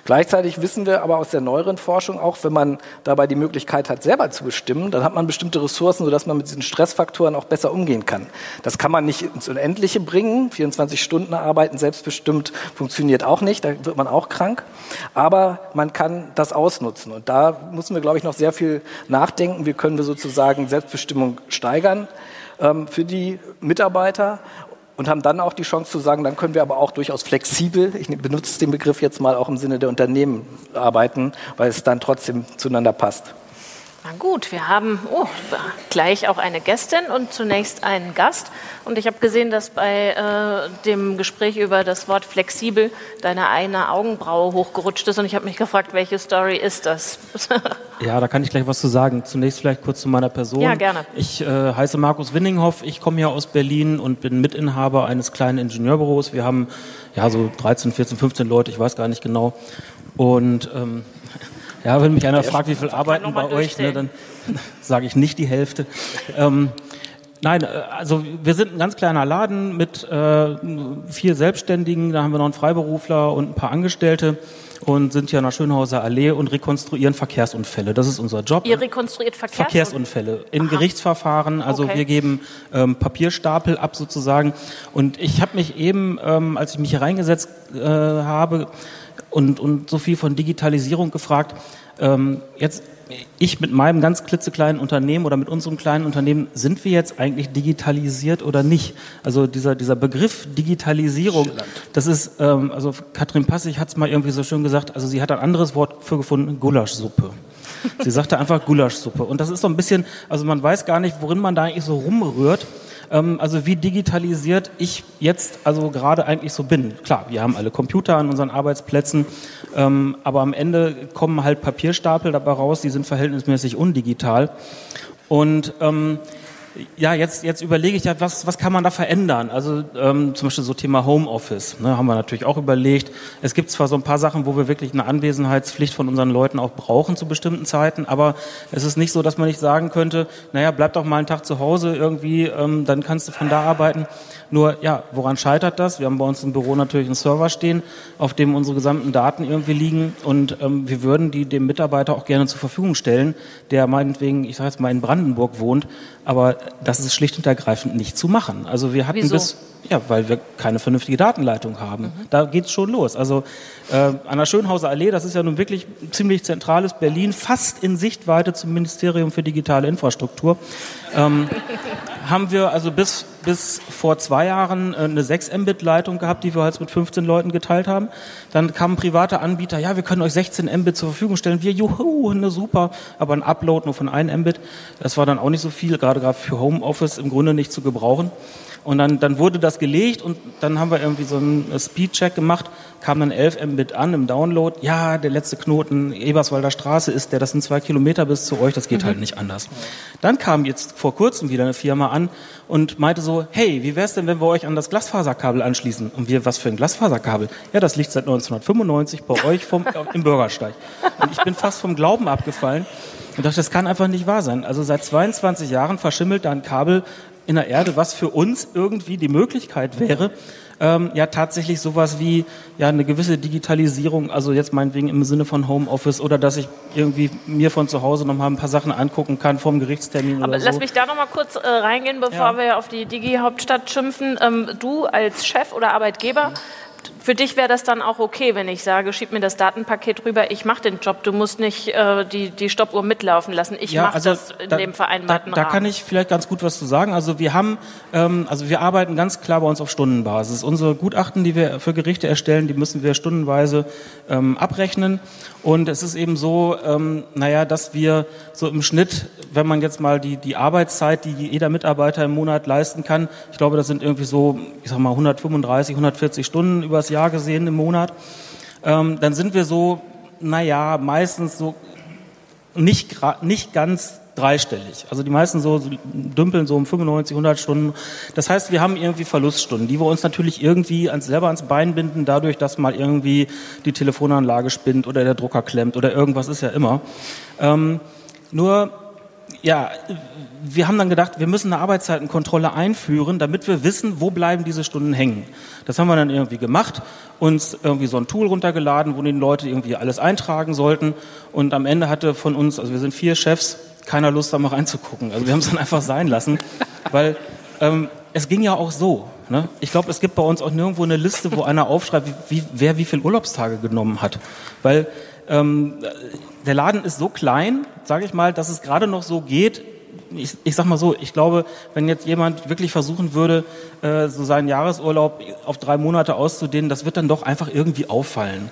Speaker 2: Gleichzeitig wissen wir aber aus der neueren Forschung auch, wenn man dabei die Möglichkeit hat, selber zu bestimmen, dann hat man bestimmte Ressourcen, sodass man mit diesen Stressfaktoren auch besser umgehen kann. Das kann man nicht ins Unendliche bringen. 24 Stunden arbeiten selbstbestimmt funktioniert auch nicht. Da wird man auch krank. Aber man kann das ausnutzen. Und da müssen wir, glaube ich, noch sehr viel nachdenken. Wie können wir sozusagen Selbstbestimmung steigern ähm, für die Mitarbeiter und haben dann auch die Chance zu sagen, dann können wir aber auch durchaus flexibel, ich benutze den Begriff jetzt mal auch im Sinne der Unternehmen arbeiten, weil es dann trotzdem zueinander passt.
Speaker 1: Na gut, wir haben oh, gleich auch eine Gästin und zunächst einen Gast. Und ich habe gesehen, dass bei äh, dem Gespräch über das Wort flexibel deine eine Augenbraue hochgerutscht ist. Und ich habe mich gefragt, welche Story ist das?
Speaker 5: ja, da kann ich gleich was zu sagen. Zunächst vielleicht kurz zu meiner Person.
Speaker 1: Ja, gerne.
Speaker 5: Ich äh, heiße Markus Winninghoff. Ich komme hier aus Berlin und bin Mitinhaber eines kleinen Ingenieurbüros. Wir haben ja so 13, 14, 15 Leute, ich weiß gar nicht genau. Und ähm, ja, wenn mich einer fragt, wie viel arbeiten bei euch, ne, dann sage ich nicht die Hälfte. ähm, nein, äh, also wir sind ein ganz kleiner Laden mit äh, vier Selbstständigen, da haben wir noch einen Freiberufler und ein paar Angestellte und sind hier an der Schönhauser Allee und rekonstruieren Verkehrsunfälle. Das ist unser Job.
Speaker 1: Ihr rekonstruiert Verkehrsunfälle?
Speaker 5: Verkehrsunfälle in Aha. Gerichtsverfahren. Also okay. wir geben ähm, Papierstapel ab sozusagen. Und ich habe mich eben, ähm, als ich mich hier reingesetzt äh, habe, und, und so viel von Digitalisierung gefragt. Ähm, jetzt ich mit meinem ganz klitzekleinen Unternehmen oder mit unserem kleinen Unternehmen, sind wir jetzt eigentlich digitalisiert oder nicht? Also dieser, dieser Begriff Digitalisierung, das ist, ähm, also Katrin Passig hat es mal irgendwie so schön gesagt, also sie hat ein anderes Wort für gefunden, Gulaschsuppe. Sie sagte einfach Gulaschsuppe. Und das ist so ein bisschen, also man weiß gar nicht, worin man da eigentlich so rumrührt. Ähm, also wie digitalisiert ich jetzt also gerade eigentlich so bin. Klar, wir haben alle Computer an unseren Arbeitsplätzen, ähm, aber am Ende kommen halt Papierstapel dabei raus, die sind verhältnismäßig undigital. Und ähm, ja, jetzt, jetzt überlege ich ja, was, was kann man da verändern? Also ähm, zum Beispiel so Thema Homeoffice, ne, haben wir natürlich auch überlegt. Es gibt zwar so ein paar Sachen, wo wir wirklich eine Anwesenheitspflicht von unseren Leuten auch brauchen zu bestimmten Zeiten, aber es ist nicht so, dass man nicht sagen könnte, naja, bleib doch mal einen Tag zu Hause irgendwie, ähm, dann kannst du von da arbeiten. Nur, ja, woran scheitert das? Wir haben bei uns im Büro natürlich einen Server stehen, auf dem unsere gesamten Daten irgendwie liegen und ähm, wir würden die dem Mitarbeiter auch gerne zur Verfügung stellen, der meinetwegen, ich sage jetzt mal, in Brandenburg wohnt, aber das ist schlicht und ergreifend nicht zu machen. Also wir hatten
Speaker 1: Wieso?
Speaker 5: bis ja, weil wir keine vernünftige Datenleitung haben. Mhm. Da geht's schon los. Also äh, an der Schönhauser Allee, das ist ja nun wirklich ziemlich zentrales Berlin, fast in Sichtweite zum Ministerium für digitale Infrastruktur. Ähm, haben wir also bis, bis vor zwei Jahren äh, eine 6 Mbit-Leitung gehabt, die wir halt mit 15 Leuten geteilt haben. Dann kam ein privater Anbieter, ja, wir können euch 16 Mbit zur Verfügung stellen. Wir, juhu, ne, super, aber ein Upload nur von 1 Mbit. Das war dann auch nicht so viel, gerade gerade für Homeoffice im Grunde nicht zu gebrauchen. Und dann, dann wurde das gelegt und dann haben wir irgendwie so einen Speedcheck gemacht, kam dann 11 Mbit an im Download. Ja, der letzte Knoten Eberswalder Straße ist der, das sind zwei Kilometer bis zu euch, das geht mhm. halt nicht anders. Dann kam jetzt vor kurzem wieder eine Firma an und meinte so, hey, wie wär's denn, wenn wir euch an das Glasfaserkabel anschließen? Und wir, was für ein Glasfaserkabel? Ja, das liegt seit 1995 bei euch vom, im Bürgersteig. Und ich bin fast vom Glauben abgefallen und dachte, das kann einfach nicht wahr sein. Also seit 22 Jahren verschimmelt da ein Kabel in der Erde, was für uns irgendwie die Möglichkeit wäre, ähm, ja tatsächlich sowas wie ja eine gewisse Digitalisierung, also jetzt meinetwegen im Sinne von Homeoffice oder dass ich irgendwie mir von zu Hause noch mal ein paar Sachen angucken kann vom Gerichtstermin
Speaker 1: Aber
Speaker 5: oder
Speaker 1: so. lass mich da noch mal kurz äh, reingehen, bevor ja. wir auf die Digi-Hauptstadt schimpfen. Ähm, du als Chef oder Arbeitgeber für dich wäre das dann auch okay, wenn ich sage, schieb mir das Datenpaket rüber, ich mache den Job, du musst nicht äh, die, die Stoppuhr mitlaufen lassen. Ich ja, mache also das in
Speaker 5: da,
Speaker 1: dem vereinbarten
Speaker 5: da, da, kann ich vielleicht ganz gut was zu sagen. Also wir haben, ähm, also wir arbeiten ganz klar bei uns auf Stundenbasis. Unsere Gutachten, die wir für Gerichte erstellen, die müssen wir stundenweise ähm, abrechnen. Und es ist eben so, ähm, naja, dass wir so im Schnitt, wenn man jetzt mal die, die Arbeitszeit, die jeder Mitarbeiter im Monat leisten kann, ich glaube, das sind irgendwie so, ich sag mal, 135, 140 Stunden übers Jahr gesehen im Monat, ähm, dann sind wir so, naja, meistens so nicht, nicht ganz dreistellig. Also die meisten so dümpeln so um 95, 100 Stunden. Das heißt, wir haben irgendwie Verluststunden, die wir uns natürlich irgendwie ans, selber ans Bein binden, dadurch, dass mal irgendwie die Telefonanlage spinnt oder der Drucker klemmt oder irgendwas ist ja immer. Ähm, nur, ja, wir haben dann gedacht, wir müssen eine Arbeitszeitenkontrolle einführen, damit wir wissen, wo bleiben diese Stunden hängen. Das haben wir dann irgendwie gemacht, uns irgendwie so ein Tool runtergeladen, wo die Leute irgendwie alles eintragen sollten. Und am Ende hatte von uns, also wir sind vier Chefs, keiner Lust, da mal reinzugucken. Also wir haben es dann einfach sein lassen, weil ähm, es ging ja auch so. Ne? Ich glaube, es gibt bei uns auch nirgendwo eine Liste, wo einer aufschreibt, wie, wer wie viele Urlaubstage genommen hat. Weil ähm, der Laden ist so klein, sage ich mal, dass es gerade noch so geht, ich, ich sag mal so, ich glaube, wenn jetzt jemand wirklich versuchen würde, äh, so seinen Jahresurlaub auf drei Monate auszudehnen, das wird dann doch einfach irgendwie auffallen.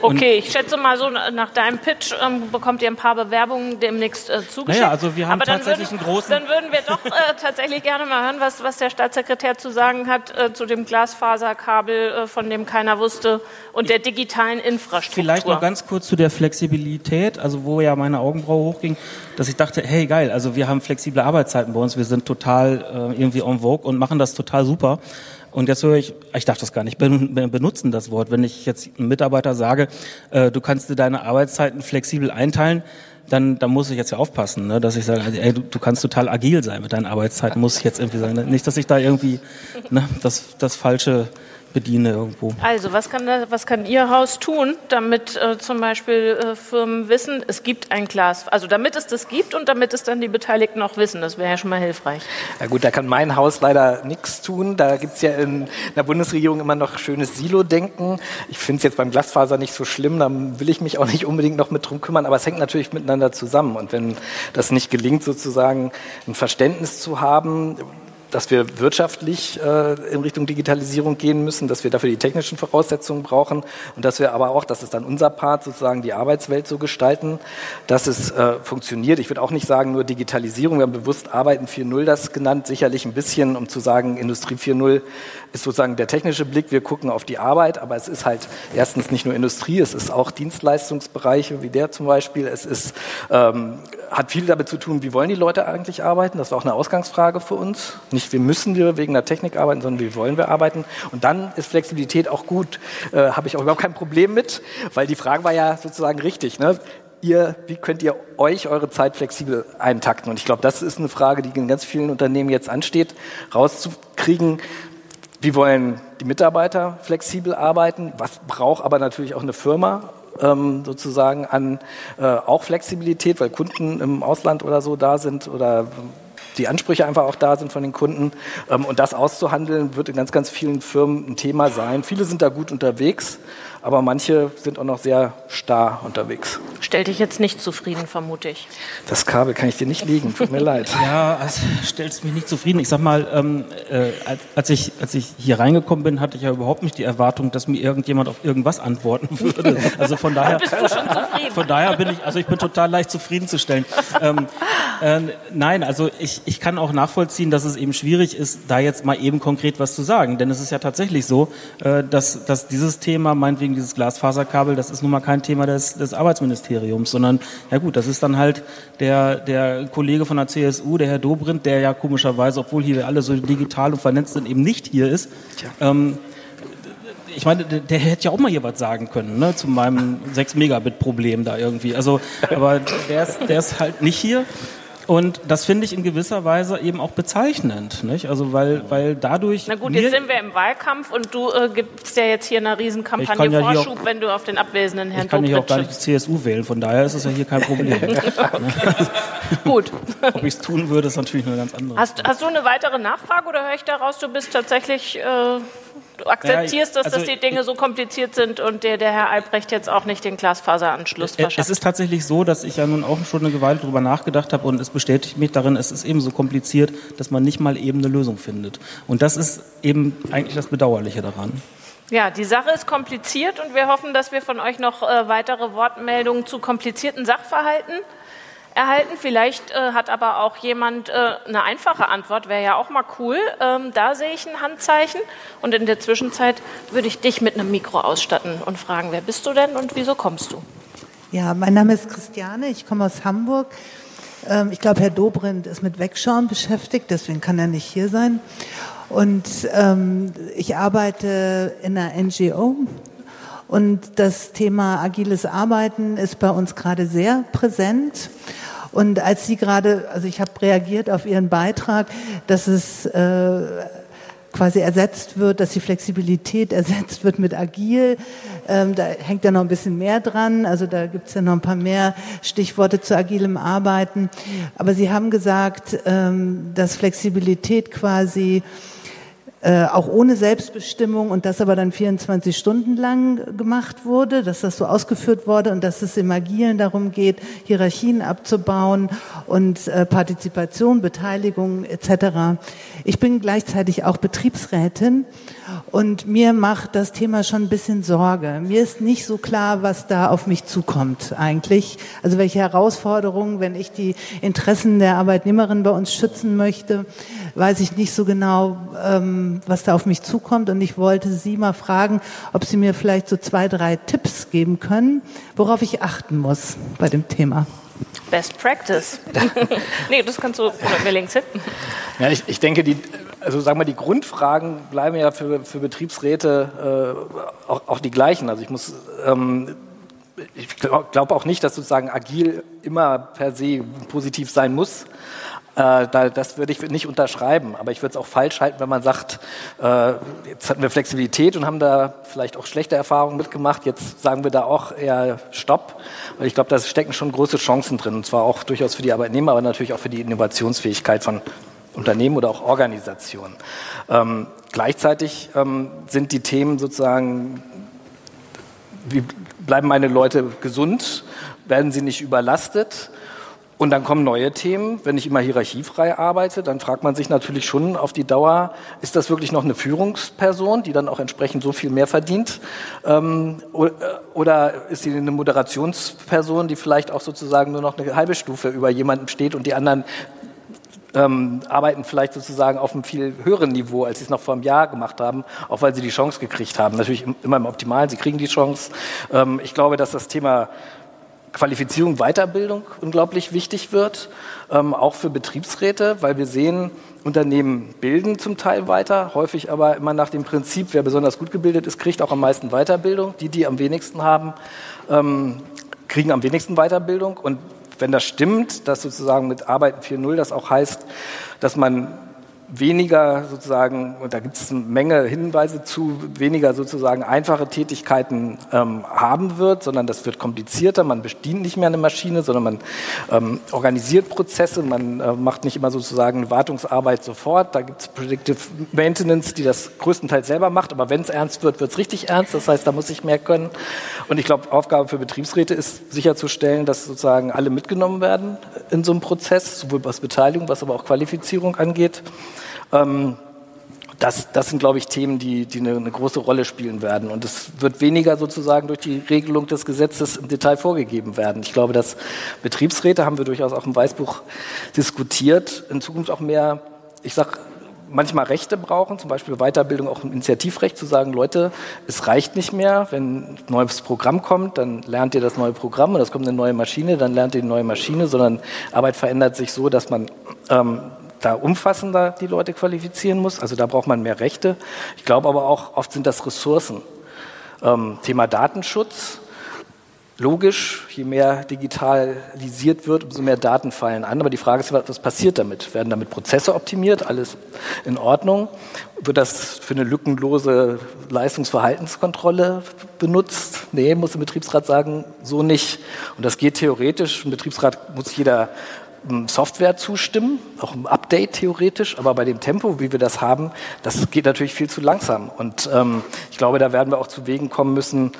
Speaker 1: Okay, Und ich schätze mal so, nach deinem Pitch ähm, bekommt ihr ein paar Bewerbungen demnächst äh, zugeschickt.
Speaker 5: Naja, also wir haben tatsächlich
Speaker 1: würden,
Speaker 5: einen großen...
Speaker 1: Dann würden wir doch äh, tatsächlich gerne mal hören, was, was der Staatssekretär zu sagen hat äh, zu dem Glasfaserkabel, äh, von dem keiner wusste, und der digitalen Infrastruktur.
Speaker 5: Vielleicht noch ganz kurz zu der Flexibilität, also wo ja meine Augenbraue hochging, dass ich dachte, hey geil, also wir haben flexible Arbeitszeiten bei uns, wir sind total äh, irgendwie en vogue und machen das total super. Und jetzt höre ich, ich darf das gar nicht benutzen, das Wort. Wenn ich jetzt einem Mitarbeiter sage, äh, du kannst dir deine Arbeitszeiten flexibel einteilen, dann, dann muss ich jetzt ja aufpassen, ne, dass ich sage, ey, du, du kannst total agil sein mit deinen Arbeitszeiten, muss ich jetzt irgendwie sagen. Nicht, dass ich da irgendwie ne, das, das falsche bediene irgendwo.
Speaker 1: Also, was kann, da, was kann Ihr Haus tun, damit äh, zum Beispiel äh, Firmen wissen, es gibt ein Glas, also damit es das gibt und damit es dann die Beteiligten auch wissen, das wäre ja schon mal hilfreich.
Speaker 2: Ja gut, da kann mein Haus leider nichts tun. Da gibt es ja in der Bundesregierung immer noch schönes Silo-Denken. Ich finde es jetzt beim Glasfaser nicht so schlimm, da will ich mich auch nicht unbedingt noch mit drum kümmern, aber es hängt natürlich miteinander zusammen. Und wenn das nicht gelingt, sozusagen ein Verständnis zu haben, dass wir wirtschaftlich äh, in Richtung Digitalisierung gehen müssen, dass wir dafür die technischen Voraussetzungen brauchen und dass wir aber auch, das ist dann unser Part, sozusagen die Arbeitswelt so gestalten, dass es äh, funktioniert. Ich würde auch nicht sagen, nur Digitalisierung, wir haben bewusst Arbeiten 4.0 das genannt, sicherlich ein bisschen, um zu sagen, Industrie 4.0 ist sozusagen der technische Blick, wir gucken auf die Arbeit, aber es ist halt erstens nicht nur Industrie, es ist auch Dienstleistungsbereiche wie der zum Beispiel, es ist, ähm, hat viel damit zu tun, wie wollen die Leute eigentlich arbeiten, das war auch eine Ausgangsfrage für uns, nicht nicht, wir müssen wir wegen der Technik arbeiten, sondern wie wollen wir arbeiten. Und dann ist Flexibilität auch gut, äh, habe ich auch überhaupt kein Problem mit, weil die Frage war ja sozusagen richtig. Ne? Ihr, wie könnt ihr euch eure Zeit flexibel eintakten? Und ich glaube, das ist eine Frage, die in ganz vielen Unternehmen jetzt ansteht, rauszukriegen, wie wollen die Mitarbeiter flexibel arbeiten? Was braucht aber natürlich auch eine Firma ähm, sozusagen an äh, auch Flexibilität, weil Kunden im Ausland oder so da sind oder die Ansprüche einfach auch da sind von den Kunden. Ähm, und das auszuhandeln wird in ganz, ganz vielen Firmen ein Thema sein. Viele sind da gut unterwegs, aber manche sind auch noch sehr starr unterwegs.
Speaker 1: Stellt dich jetzt nicht zufrieden, vermute ich.
Speaker 2: Das Kabel kann ich dir nicht legen, tut mir leid.
Speaker 5: Ja, es stellt mich nicht zufrieden. Ich sag mal, ähm, äh, als, ich, als ich hier reingekommen bin, hatte ich ja überhaupt nicht die Erwartung, dass mir irgendjemand auf irgendwas antworten würde. Also von daher,
Speaker 1: bist du schon zufrieden.
Speaker 5: von daher bin ich, also ich bin total leicht zufriedenzustellen. Ähm, äh, nein, also ich, ich kann auch nachvollziehen, dass es eben schwierig ist, da jetzt mal eben konkret was zu sagen. Denn es ist ja tatsächlich so, äh, dass, dass dieses Thema, meinetwegen dieses Glasfaserkabel, das ist nun mal kein Thema des, des Arbeitsministeriums, sondern ja gut, das ist dann halt der, der Kollege von der CSU, der Herr Dobrindt, der ja komischerweise, obwohl hier alle so digital und vernetzt sind, eben nicht hier ist. Ähm, ich meine, der, der, hätte ja auch mal hier was sagen können, ne, zu meinem 6 Megabit Problem da irgendwie. Also, aber der ist, der ist halt nicht hier. Und das finde ich in gewisser Weise eben auch bezeichnend, nicht? Also weil, weil dadurch.
Speaker 1: Na gut, jetzt sind wir im Wahlkampf und du äh, gibst ja jetzt hier eine Riesenkampagne ja Vorschub, auch, wenn du auf den abwesenden Herrn
Speaker 5: Ich kann ja auch gar nicht die CSU wählen, von daher ist es ja hier kein Problem.
Speaker 1: gut.
Speaker 5: Ob ich es tun würde, ist natürlich eine ganz andere.
Speaker 1: Hast, hast, du eine weitere Nachfrage oder höre ich daraus, du bist tatsächlich äh, Du akzeptierst, dass, also dass die Dinge so kompliziert sind und der, der Herr Albrecht jetzt auch nicht den Glasfaseranschluss verschafft.
Speaker 5: Es ist tatsächlich so, dass ich ja nun auch schon eine Gewalt darüber nachgedacht habe und es bestätigt mich darin, es ist eben so kompliziert, dass man nicht mal eben eine Lösung findet. Und das ist eben eigentlich das Bedauerliche daran.
Speaker 1: Ja, die Sache ist kompliziert und wir hoffen, dass wir von euch noch äh, weitere Wortmeldungen zu komplizierten Sachverhalten erhalten. Vielleicht äh, hat aber auch jemand äh, eine einfache Antwort, wäre ja auch mal cool. Ähm, da sehe ich ein Handzeichen. Und in der Zwischenzeit würde ich dich mit einem Mikro ausstatten und fragen, wer bist du denn und wieso kommst du?
Speaker 6: Ja, mein Name ist Christiane, ich komme aus Hamburg. Ähm, ich glaube, Herr Dobrindt ist mit Wegschauen beschäftigt, deswegen kann er nicht hier sein. Und ähm, ich arbeite in einer NGO, und das Thema agiles Arbeiten ist bei uns gerade sehr präsent. Und als Sie gerade, also ich habe reagiert auf Ihren Beitrag, dass es äh, quasi ersetzt wird, dass die Flexibilität ersetzt wird mit agil. Ähm, da hängt ja noch ein bisschen mehr dran. Also da gibt es ja noch ein paar mehr Stichworte zu agilem Arbeiten. Aber Sie haben gesagt, ähm, dass Flexibilität quasi äh, auch ohne Selbstbestimmung und das aber dann 24 Stunden lang gemacht wurde, dass das so ausgeführt wurde und dass es im Agilen darum geht, Hierarchien abzubauen und äh, Partizipation, Beteiligung etc. Ich bin gleichzeitig auch Betriebsrätin und mir macht das Thema schon ein bisschen Sorge. Mir ist nicht so klar, was da auf mich zukommt eigentlich. Also welche Herausforderungen, wenn ich die Interessen der Arbeitnehmerin bei uns schützen möchte, weiß ich nicht so genau, ähm, was da auf mich zukommt. Und ich wollte Sie mal fragen, ob Sie mir vielleicht so zwei, drei Tipps geben können, worauf ich achten muss bei dem Thema.
Speaker 1: Best Practice. nee, das kannst du mir links hinten.
Speaker 2: Ja, ich, ich denke, die, also sagen wir, die Grundfragen bleiben ja für, für Betriebsräte äh, auch, auch die gleichen. Also ich muss, ähm, ich glaube glaub auch nicht, dass sozusagen agil immer per se positiv sein muss. Äh, da, das würde ich nicht unterschreiben, aber ich würde es auch falsch halten, wenn man sagt, äh, jetzt hatten wir Flexibilität und haben da vielleicht auch schlechte Erfahrungen mitgemacht, jetzt sagen wir da auch eher Stopp. Weil ich glaube, da stecken schon große Chancen drin, und zwar auch durchaus für die Arbeitnehmer, aber natürlich auch für die Innovationsfähigkeit von Unternehmen oder auch Organisationen. Ähm, gleichzeitig ähm, sind die Themen sozusagen, wie bleiben meine Leute gesund, werden sie nicht überlastet? Und dann kommen neue Themen. Wenn ich immer hierarchiefrei arbeite, dann fragt man sich natürlich schon auf die Dauer, ist das wirklich noch eine Führungsperson, die dann auch entsprechend so viel mehr verdient? Ähm, oder ist sie eine Moderationsperson, die vielleicht auch sozusagen nur noch eine halbe Stufe über jemanden steht und die anderen ähm, arbeiten vielleicht sozusagen auf einem viel höheren Niveau, als sie es noch vor einem Jahr gemacht haben, auch weil sie die Chance gekriegt haben. Natürlich immer im Optimalen, sie kriegen die Chance. Ähm, ich glaube, dass das Thema Qualifizierung, Weiterbildung unglaublich wichtig wird, ähm, auch für Betriebsräte, weil wir sehen, Unternehmen bilden zum Teil weiter, häufig aber immer nach dem Prinzip, wer besonders gut gebildet ist, kriegt auch am meisten Weiterbildung. Die, die am wenigsten haben, ähm, kriegen am wenigsten Weiterbildung. Und wenn das stimmt, dass sozusagen mit Arbeiten 4.0 das auch heißt, dass man weniger sozusagen, und da gibt es eine Menge Hinweise zu, weniger sozusagen einfache Tätigkeiten ähm, haben wird, sondern das wird komplizierter. Man bedient nicht mehr eine Maschine, sondern man ähm, organisiert Prozesse, man äh, macht nicht immer sozusagen eine Wartungsarbeit sofort. Da gibt es Predictive Maintenance, die das größtenteils selber macht, aber wenn es ernst wird, wird es richtig ernst. Das heißt, da muss ich mehr können. Und ich glaube, Aufgabe für Betriebsräte ist sicherzustellen, dass sozusagen alle mitgenommen werden in so einem Prozess, sowohl was Beteiligung, was aber auch Qualifizierung angeht. Ähm, das, das sind, glaube ich, Themen, die, die eine, eine, große Rolle spielen werden. Und es wird weniger sozusagen durch die Regelung des Gesetzes im Detail vorgegeben werden. Ich glaube, dass Betriebsräte, haben wir durchaus auch im Weißbuch diskutiert, in Zukunft auch mehr, ich sage, manchmal Rechte brauchen, zum Beispiel Weiterbildung, auch ein Initiativrecht, zu sagen, Leute, es reicht nicht mehr, wenn ein neues Programm kommt, dann lernt ihr das neue Programm und es kommt eine neue Maschine, dann lernt ihr die neue Maschine, sondern Arbeit verändert sich so, dass man ähm, da umfassender die Leute qualifizieren muss. Also da braucht man mehr Rechte. Ich glaube aber auch, oft sind das Ressourcen. Ähm, Thema Datenschutz. Logisch, je mehr digitalisiert wird, umso mehr Daten fallen an. Aber die Frage ist, was passiert damit? Werden damit Prozesse optimiert? Alles in Ordnung? Wird das für eine lückenlose Leistungsverhaltenskontrolle benutzt? Nee, muss der Betriebsrat sagen, so nicht. Und das geht theoretisch. Ein Betriebsrat muss jeder Software zustimmen, auch im Update theoretisch, aber bei dem Tempo, wie wir das haben, das geht natürlich viel zu langsam. Und ähm, ich glaube, da werden wir auch zu Wegen kommen müssen,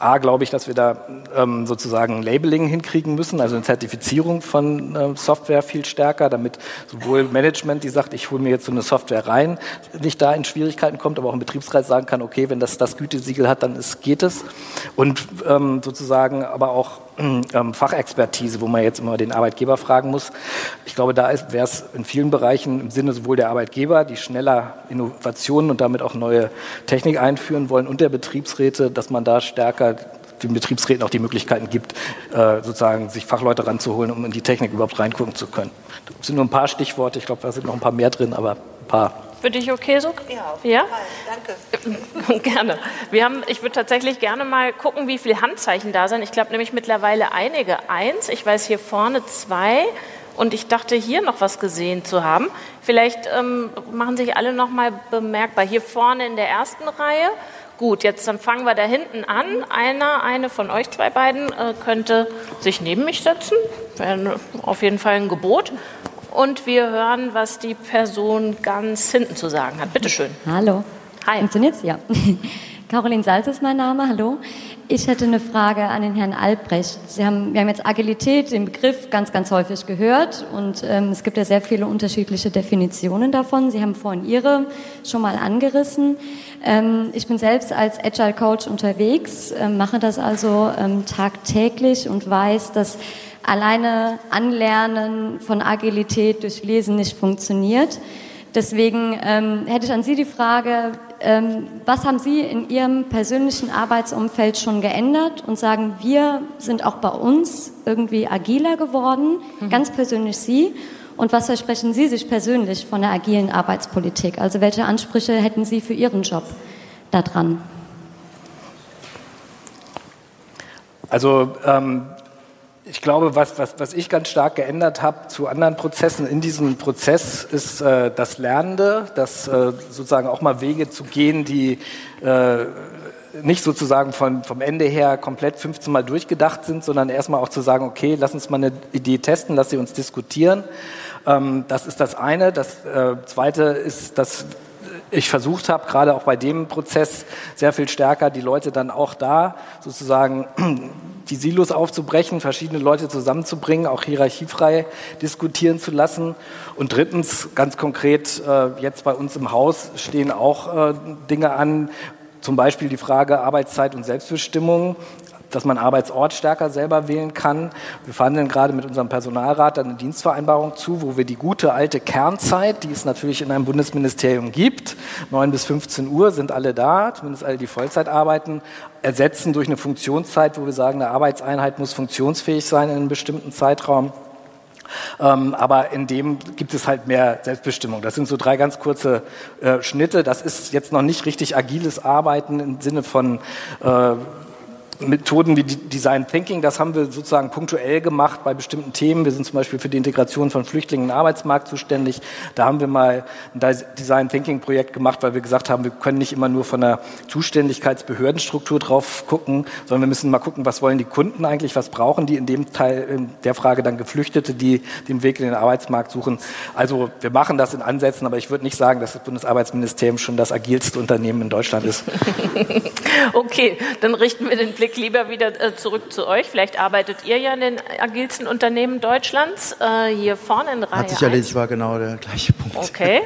Speaker 2: A, glaube ich, dass wir da ähm, sozusagen Labeling hinkriegen müssen, also eine Zertifizierung von äh, Software viel stärker, damit sowohl Management, die sagt, ich hole mir jetzt so eine Software rein, nicht da in Schwierigkeiten kommt, aber auch ein Betriebsrat sagen kann, okay, wenn das das Gütesiegel hat, dann ist, geht es. Und ähm, sozusagen aber auch ähm, Fachexpertise, wo man jetzt immer den Arbeitgeber fragen muss. Ich glaube, da wäre es in vielen Bereichen im Sinne sowohl der Arbeitgeber, die schneller Innovationen und damit auch neue Technik einführen wollen, und der Betriebsräte, dass man da stärker den Betriebsräten auch die Möglichkeiten gibt, äh, sozusagen sich Fachleute ranzuholen, um in die Technik überhaupt reingucken zu können. Das sind nur ein paar Stichworte, ich glaube, da sind noch ein paar mehr drin, aber ein paar.
Speaker 1: Für dich okay so?
Speaker 6: Ja, auf
Speaker 1: ja?
Speaker 6: Danke.
Speaker 1: gerne. Wir haben, ich würde tatsächlich gerne mal gucken, wie viele Handzeichen da sind. Ich glaube nämlich mittlerweile einige. Eins, ich weiß hier vorne zwei und ich dachte hier noch was gesehen zu haben. Vielleicht ähm, machen sich alle noch mal bemerkbar. Hier vorne in der ersten Reihe. Gut, jetzt dann fangen wir da hinten an. Einer, eine von euch zwei beiden äh, könnte sich neben mich setzen. Wäre auf jeden Fall ein Gebot und wir hören, was die Person ganz hinten zu sagen hat. Bitte schön.
Speaker 7: Hallo.
Speaker 1: Hi.
Speaker 7: Funktioniert's? Ja. Caroline Salz ist mein Name. Hallo. Ich hätte eine Frage an den Herrn Albrecht. Sie haben, wir haben jetzt Agilität, den Begriff, ganz, ganz häufig gehört. Und ähm, es gibt ja sehr viele unterschiedliche Definitionen davon. Sie haben vorhin Ihre schon mal angerissen. Ähm, ich bin selbst als Agile Coach unterwegs, äh, mache das also ähm, tagtäglich und weiß, dass alleine Anlernen von Agilität durch Lesen nicht funktioniert. Deswegen ähm, hätte ich an Sie die Frage, ähm, was haben Sie in Ihrem persönlichen Arbeitsumfeld schon geändert und sagen, wir sind auch bei uns irgendwie agiler geworden, mhm. ganz persönlich Sie. Und was versprechen Sie sich persönlich von der agilen Arbeitspolitik? Also welche Ansprüche hätten Sie für Ihren Job daran?
Speaker 2: Also ähm, ich glaube, was, was, was ich ganz stark geändert habe zu anderen Prozessen in diesem Prozess ist äh, das Lernende, das äh, sozusagen auch mal Wege zu gehen, die äh, nicht sozusagen von, vom Ende her komplett 15 Mal durchgedacht sind, sondern erstmal auch zu sagen, okay, lass uns mal eine Idee testen, lass sie uns diskutieren. Ähm, das ist das eine. Das äh, zweite ist, dass ich versucht habe, gerade auch bei dem Prozess sehr viel stärker die Leute dann auch da sozusagen die Silos aufzubrechen, verschiedene Leute zusammenzubringen, auch hierarchiefrei diskutieren zu lassen. Und drittens, ganz konkret, äh, jetzt bei uns im Haus stehen auch äh, Dinge an, zum Beispiel die Frage Arbeitszeit und Selbstbestimmung dass man Arbeitsort stärker selber wählen kann. Wir verhandeln gerade mit unserem Personalrat eine Dienstvereinbarung zu, wo wir die gute alte Kernzeit, die es natürlich in einem Bundesministerium gibt, 9 bis 15 Uhr sind alle da, zumindest alle, die Vollzeit arbeiten, ersetzen durch eine Funktionszeit, wo wir sagen, eine Arbeitseinheit muss funktionsfähig sein in einem bestimmten Zeitraum. Ähm, aber in dem gibt es halt mehr Selbstbestimmung. Das sind so drei ganz kurze äh, Schnitte. Das ist jetzt noch nicht richtig agiles Arbeiten im Sinne von äh, Methoden wie Design Thinking, das haben wir sozusagen punktuell gemacht bei bestimmten Themen. Wir sind zum Beispiel für die Integration von Flüchtlingen im Arbeitsmarkt zuständig. Da haben wir mal ein Design Thinking Projekt gemacht, weil wir gesagt haben, wir können nicht immer nur von der Zuständigkeitsbehördenstruktur drauf gucken, sondern wir müssen mal gucken, was wollen die Kunden eigentlich, was brauchen die in dem Teil in der Frage dann Geflüchtete, die den Weg in den Arbeitsmarkt suchen. Also wir machen das in Ansätzen, aber ich würde nicht sagen, dass das Bundesarbeitsministerium schon das agilste Unternehmen in Deutschland ist.
Speaker 1: okay, dann richten wir den Blick Blick lieber wieder äh, zurück zu euch. Vielleicht arbeitet ihr ja in den agilsten Unternehmen Deutschlands. Äh, hier vorne in Reihe
Speaker 8: Hat sich erledigt, war genau der gleiche Punkt.
Speaker 1: Okay.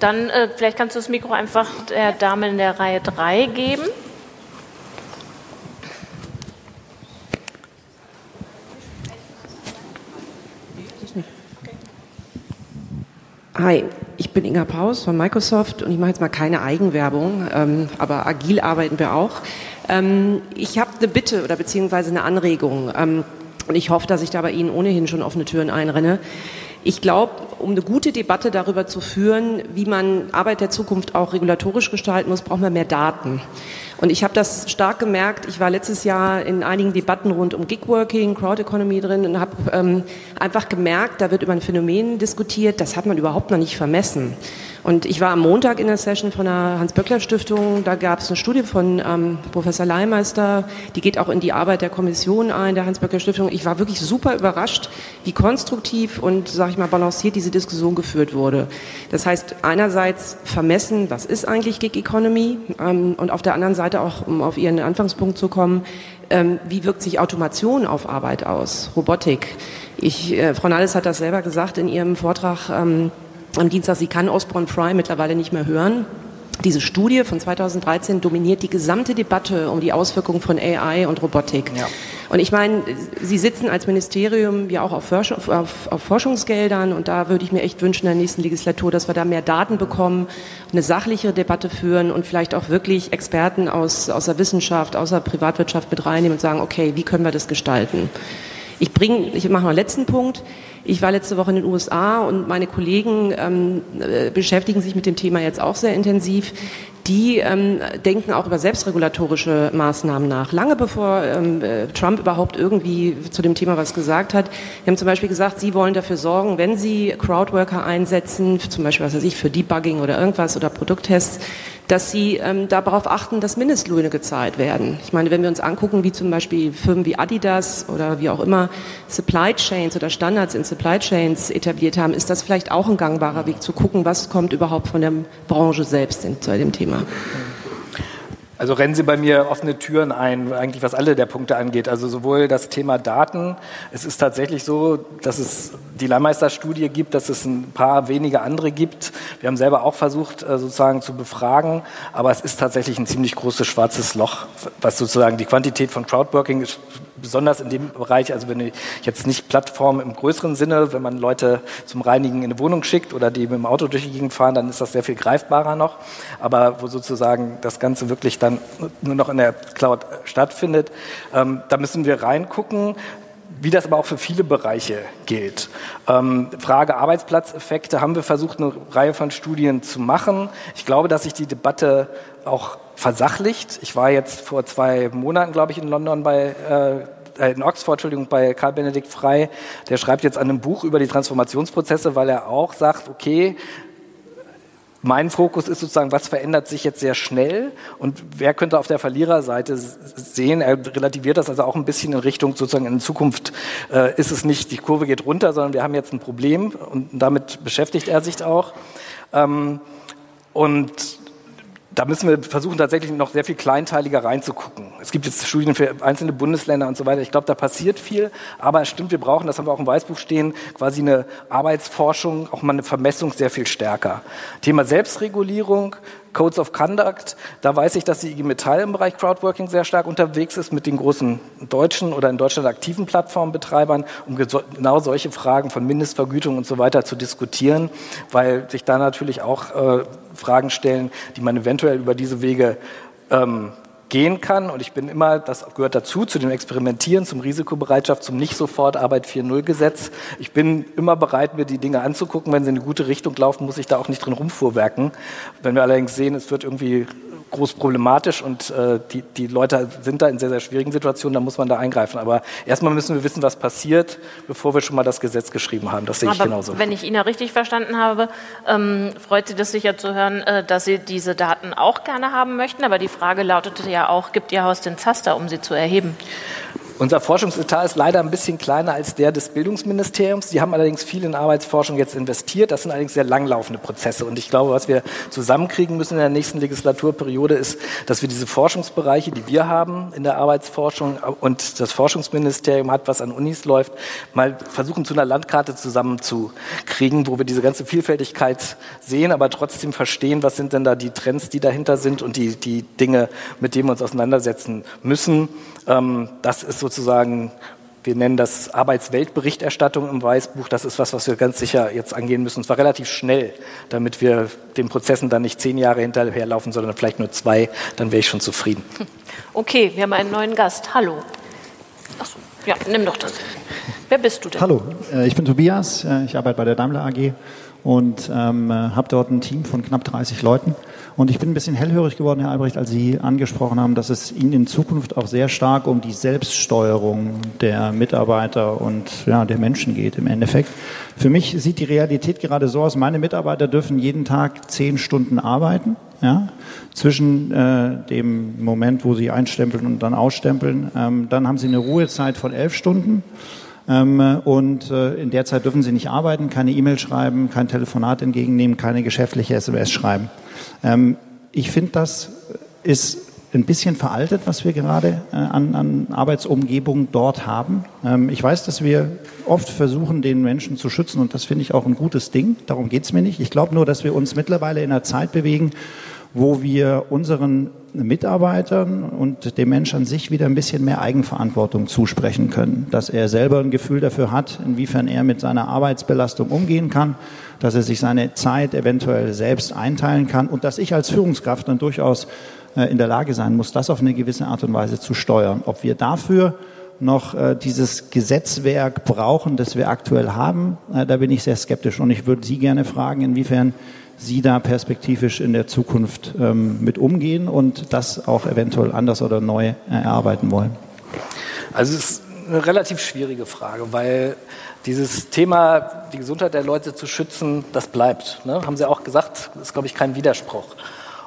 Speaker 1: Dann äh, vielleicht kannst du das Mikro einfach der Dame in der Reihe 3 geben.
Speaker 9: Hi, ich bin Inga Paus von Microsoft und ich mache jetzt mal keine Eigenwerbung, ähm, aber agil arbeiten wir auch. Ähm, ich habe eine Bitte oder beziehungsweise eine Anregung ähm, und ich hoffe, dass ich da bei Ihnen ohnehin schon offene Türen einrenne. Ich glaube, um eine gute Debatte darüber zu führen, wie man Arbeit der Zukunft auch regulatorisch gestalten muss, braucht man mehr Daten. Und ich habe das stark gemerkt. Ich war letztes Jahr in einigen Debatten rund um Gigworking, Crowd Economy drin und habe ähm, einfach gemerkt, da wird über ein Phänomen diskutiert, das hat man überhaupt noch nicht vermessen. Und ich war am Montag in der Session von der Hans-Böckler-Stiftung. Da gab es eine Studie von ähm, Professor Leimeister, die geht auch in die Arbeit der Kommission ein, der Hans-Böckler-Stiftung. Ich war wirklich super überrascht, wie konstruktiv und, sag ich mal, balanciert diese Diskussion geführt wurde. Das heißt, einerseits vermessen, was ist eigentlich Gig Economy? Ähm, und auf der anderen Seite auch, um auf Ihren Anfangspunkt zu kommen, ähm, wie wirkt sich Automation auf Arbeit aus? Robotik. Ich, äh, Frau Nalles hat das selber gesagt in ihrem Vortrag, ähm, am Dienstag, sie kann Osborne Fry mittlerweile nicht mehr hören. Diese Studie von 2013 dominiert die gesamte Debatte um die Auswirkungen von AI und Robotik. Ja. Und ich meine, Sie sitzen als Ministerium ja auch auf, Forschung, auf, auf, Forschungsgeldern und da würde ich mir echt wünschen in der nächsten Legislatur, dass wir da mehr Daten bekommen, eine sachliche Debatte führen und vielleicht auch wirklich Experten aus, aus der Wissenschaft, aus der Privatwirtschaft mit reinnehmen und sagen, okay, wie können wir das gestalten? Ich bringe, ich mache mal einen letzten Punkt. Ich war letzte Woche in den USA und meine Kollegen ähm, äh, beschäftigen sich mit dem Thema jetzt auch sehr intensiv. Die ähm, denken auch über selbstregulatorische Maßnahmen nach. Lange bevor ähm, äh, Trump überhaupt irgendwie zu dem Thema was gesagt hat. Sie haben zum Beispiel gesagt, sie wollen dafür sorgen, wenn sie Crowdworker einsetzen, zum Beispiel was weiß ich, für Debugging oder irgendwas oder Produkttests, dass sie ähm, darauf achten, dass Mindestlöhne gezahlt werden. Ich meine, wenn wir uns angucken, wie zum Beispiel Firmen wie Adidas oder wie auch immer Supply Chains oder Standards in Supply Chains etabliert haben, ist das vielleicht auch ein gangbarer Weg zu gucken, was kommt überhaupt von der Branche selbst zu dem Thema.
Speaker 2: Also rennen Sie bei mir offene Türen ein, eigentlich was alle der Punkte angeht. Also sowohl das Thema Daten. Es ist tatsächlich so, dass es die Leihmeister-Studie gibt, dass es ein paar wenige andere gibt. Wir haben selber auch versucht, äh, sozusagen zu befragen, aber es ist tatsächlich ein ziemlich großes schwarzes Loch, was sozusagen die Quantität von Crowdworking besonders in dem Bereich, also wenn ich jetzt nicht Plattform im größeren Sinne, wenn man Leute zum Reinigen in eine Wohnung schickt oder die mit dem Auto durch die Gegend fahren, dann ist das sehr viel greifbarer noch. Aber wo sozusagen das Ganze wirklich dann nur noch in der Cloud stattfindet, ähm, da müssen wir reingucken wie das aber auch für viele Bereiche gilt. Ähm, Frage Arbeitsplatzeffekte haben wir versucht, eine Reihe von Studien zu machen. Ich glaube, dass sich die Debatte auch versachlicht. Ich war jetzt vor zwei Monaten, glaube ich, in London bei äh, in Oxford, Entschuldigung, bei Karl Benedikt Frey, der schreibt jetzt an einem Buch über die Transformationsprozesse, weil er auch sagt, okay, mein Fokus ist sozusagen, was verändert sich jetzt sehr schnell und wer könnte auf der Verliererseite sehen. Er relativiert das also auch ein bisschen in Richtung sozusagen in Zukunft äh, ist es nicht, die Kurve geht runter, sondern wir haben jetzt ein Problem und damit beschäftigt er sich auch. Ähm, und da müssen wir versuchen, tatsächlich noch sehr viel kleinteiliger reinzugucken. Es gibt jetzt Studien für einzelne Bundesländer und so weiter. Ich glaube, da passiert viel. Aber es stimmt, wir brauchen, das haben wir auch im Weißbuch stehen, quasi eine Arbeitsforschung, auch mal eine Vermessung sehr viel stärker. Thema Selbstregulierung, Codes of Conduct, da weiß ich, dass die IG Metall im Bereich Crowdworking sehr stark unterwegs ist mit den großen deutschen oder in Deutschland aktiven Plattformbetreibern, um genau solche Fragen von Mindestvergütung und so weiter zu diskutieren, weil sich da natürlich auch äh, Fragen stellen, die man eventuell über diese Wege ähm, gehen kann. Und ich bin immer, das gehört dazu, zu dem Experimentieren, zum Risikobereitschaft, zum Nicht-Sofort-Arbeit 4.0-Gesetz. Ich bin immer bereit, mir die Dinge anzugucken. Wenn sie in eine gute Richtung laufen, muss ich da auch nicht drin rumfuhrwerken. Wenn wir allerdings sehen, es wird irgendwie groß problematisch und äh, die, die Leute sind da in sehr, sehr schwierigen Situationen, dann muss man da eingreifen. Aber erstmal müssen wir wissen, was passiert, bevor wir schon mal das Gesetz geschrieben haben. Das sehe
Speaker 1: Aber
Speaker 2: ich genauso.
Speaker 1: Wenn ich Ihnen richtig verstanden habe, ähm, freut Sie das sicher zu hören, äh, dass Sie diese Daten auch gerne haben möchten. Aber die Frage lautete ja auch, gibt Ihr Haus den Zaster, um sie zu erheben?
Speaker 2: Unser Forschungsetat ist leider ein bisschen kleiner als der des Bildungsministeriums. Die haben allerdings viel in Arbeitsforschung jetzt investiert. Das sind allerdings sehr langlaufende Prozesse. Und ich glaube, was wir zusammenkriegen müssen in der nächsten Legislaturperiode ist, dass wir diese Forschungsbereiche, die wir haben in der Arbeitsforschung und das Forschungsministerium hat, was an Unis läuft, mal versuchen zu einer Landkarte zusammenzukriegen, wo wir diese ganze Vielfältigkeit sehen, aber trotzdem verstehen, was sind denn da die Trends, die dahinter sind und die, die Dinge, mit denen wir uns auseinandersetzen müssen. Ähm, das ist sozusagen, wir nennen das Arbeitsweltberichterstattung im Weißbuch. Das ist was, was wir ganz sicher jetzt angehen müssen. Und zwar relativ schnell, damit wir den Prozessen dann nicht zehn Jahre hinterherlaufen, sondern vielleicht nur zwei. Dann wäre ich schon zufrieden.
Speaker 1: Okay, wir haben einen neuen Gast. Hallo. Achso, ja, nimm doch das. Wer bist du denn?
Speaker 10: Hallo, äh, ich bin Tobias. Äh, ich arbeite bei der Daimler AG und ähm, habe dort ein Team von knapp 30 Leuten. Und ich bin ein bisschen hellhörig geworden, Herr Albrecht, als Sie angesprochen haben, dass es Ihnen in Zukunft auch sehr stark um die Selbststeuerung der Mitarbeiter und ja, der Menschen geht im Endeffekt. Für mich sieht die Realität gerade so aus, meine Mitarbeiter dürfen jeden Tag zehn Stunden arbeiten. Ja, zwischen äh, dem Moment, wo sie einstempeln und dann ausstempeln. Ähm, dann haben sie eine Ruhezeit von elf Stunden. Ähm, und äh, in der Zeit dürfen sie nicht arbeiten, keine E-Mail schreiben, kein Telefonat entgegennehmen, keine geschäftliche SMS schreiben. Ähm, ich finde, das ist ein bisschen veraltet, was wir gerade äh, an, an Arbeitsumgebung dort haben. Ähm, ich weiß, dass wir oft versuchen, den Menschen zu schützen und das finde ich auch ein gutes Ding. Darum geht es mir nicht. Ich glaube nur, dass wir uns mittlerweile in einer Zeit bewegen, wo wir unseren Mitarbeitern und dem Menschen an sich wieder ein bisschen mehr Eigenverantwortung zusprechen können, dass er selber ein Gefühl dafür hat, inwiefern er mit seiner Arbeitsbelastung umgehen kann, dass er sich seine Zeit eventuell selbst einteilen kann. Und dass ich als Führungskraft dann durchaus äh, in der Lage sein muss, das auf eine gewisse Art und Weise zu steuern. Ob wir dafür noch äh, dieses Gesetzwerk brauchen, das wir aktuell haben, äh, da bin ich sehr skeptisch. Und ich würde Sie gerne fragen, inwiefern Sie da perspektivisch in der Zukunft ähm, mit umgehen und das auch eventuell anders oder neu erarbeiten wollen?
Speaker 2: Also es ist eine relativ schwierige Frage, weil dieses Thema, die Gesundheit der Leute zu schützen, das bleibt. Ne? Haben Sie auch gesagt, ist, glaube ich, kein Widerspruch.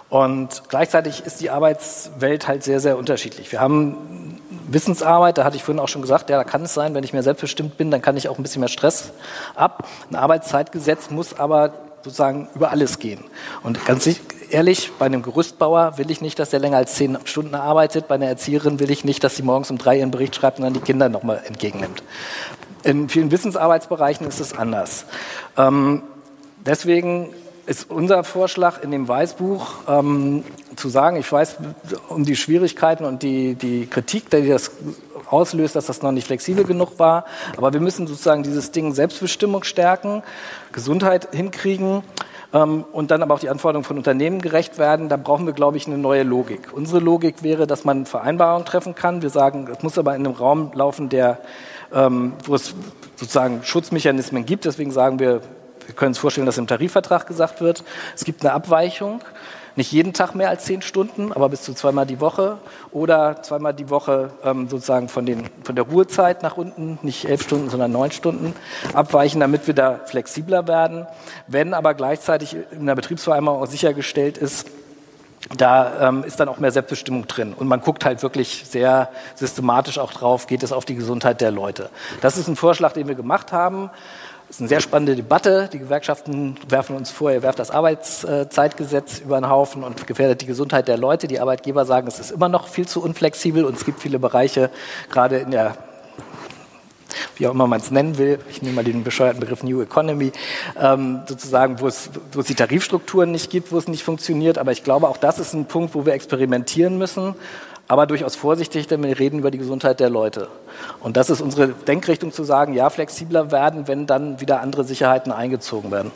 Speaker 2: Und gleichzeitig ist die Arbeitswelt halt sehr, sehr unterschiedlich. Wir haben Wissensarbeit, da hatte ich vorhin auch schon gesagt, ja, da kann es sein, wenn ich mehr selbstbestimmt bin, dann kann ich auch ein bisschen mehr Stress ab. Ein Arbeitszeitgesetz muss aber sozusagen über alles gehen. Und ganz ehrlich, bei einem Gerüstbauer will ich nicht, dass der länger als zehn Stunden arbeitet. Bei einer Erzieherin will ich nicht, dass sie morgens um drei ihren Bericht schreibt und dann die Kinder nochmal entgegennimmt. In vielen Wissensarbeitsbereichen ist es anders. Ähm, deswegen ist unser Vorschlag in dem Weißbuch ähm, zu sagen, ich weiß um die Schwierigkeiten und die, die Kritik, die das auslöst, dass das noch nicht flexibel genug war. Aber wir müssen sozusagen dieses Ding Selbstbestimmung stärken, Gesundheit hinkriegen ähm, und dann aber auch die Anforderungen von Unternehmen gerecht werden. Da brauchen wir, glaube ich, eine neue Logik. Unsere Logik wäre, dass man Vereinbarungen treffen kann. Wir sagen, es muss aber in einem Raum laufen, der, ähm, wo es sozusagen Schutzmechanismen gibt. Deswegen sagen wir, wir können uns vorstellen, dass im Tarifvertrag gesagt wird, es gibt eine Abweichung nicht jeden Tag mehr als zehn Stunden, aber bis zu zweimal die Woche oder zweimal die Woche ähm, sozusagen von, den, von der Ruhezeit nach unten, nicht elf Stunden, sondern neun Stunden abweichen, damit wir da flexibler werden. Wenn aber gleichzeitig in der Betriebsvereinbarung auch sichergestellt ist, da ähm, ist dann auch mehr Selbstbestimmung drin. Und man guckt halt wirklich sehr systematisch auch drauf, geht es auf die Gesundheit der Leute. Das ist ein Vorschlag, den wir gemacht haben. Das ist eine sehr spannende Debatte. Die Gewerkschaften werfen uns vor, ihr werft das Arbeitszeitgesetz über den Haufen und gefährdet die Gesundheit der Leute. Die Arbeitgeber sagen, es ist immer noch viel zu unflexibel und es gibt viele Bereiche, gerade in der wie auch immer man es nennen will, ich nehme mal den bescheuerten Begriff New Economy, ähm, sozusagen, wo es, wo es die Tarifstrukturen nicht gibt, wo es nicht funktioniert. Aber ich glaube, auch das ist ein Punkt, wo wir experimentieren müssen aber durchaus vorsichtig, denn wir reden über die Gesundheit der Leute. Und das ist unsere Denkrichtung zu sagen, ja, flexibler werden, wenn dann wieder andere Sicherheiten eingezogen werden.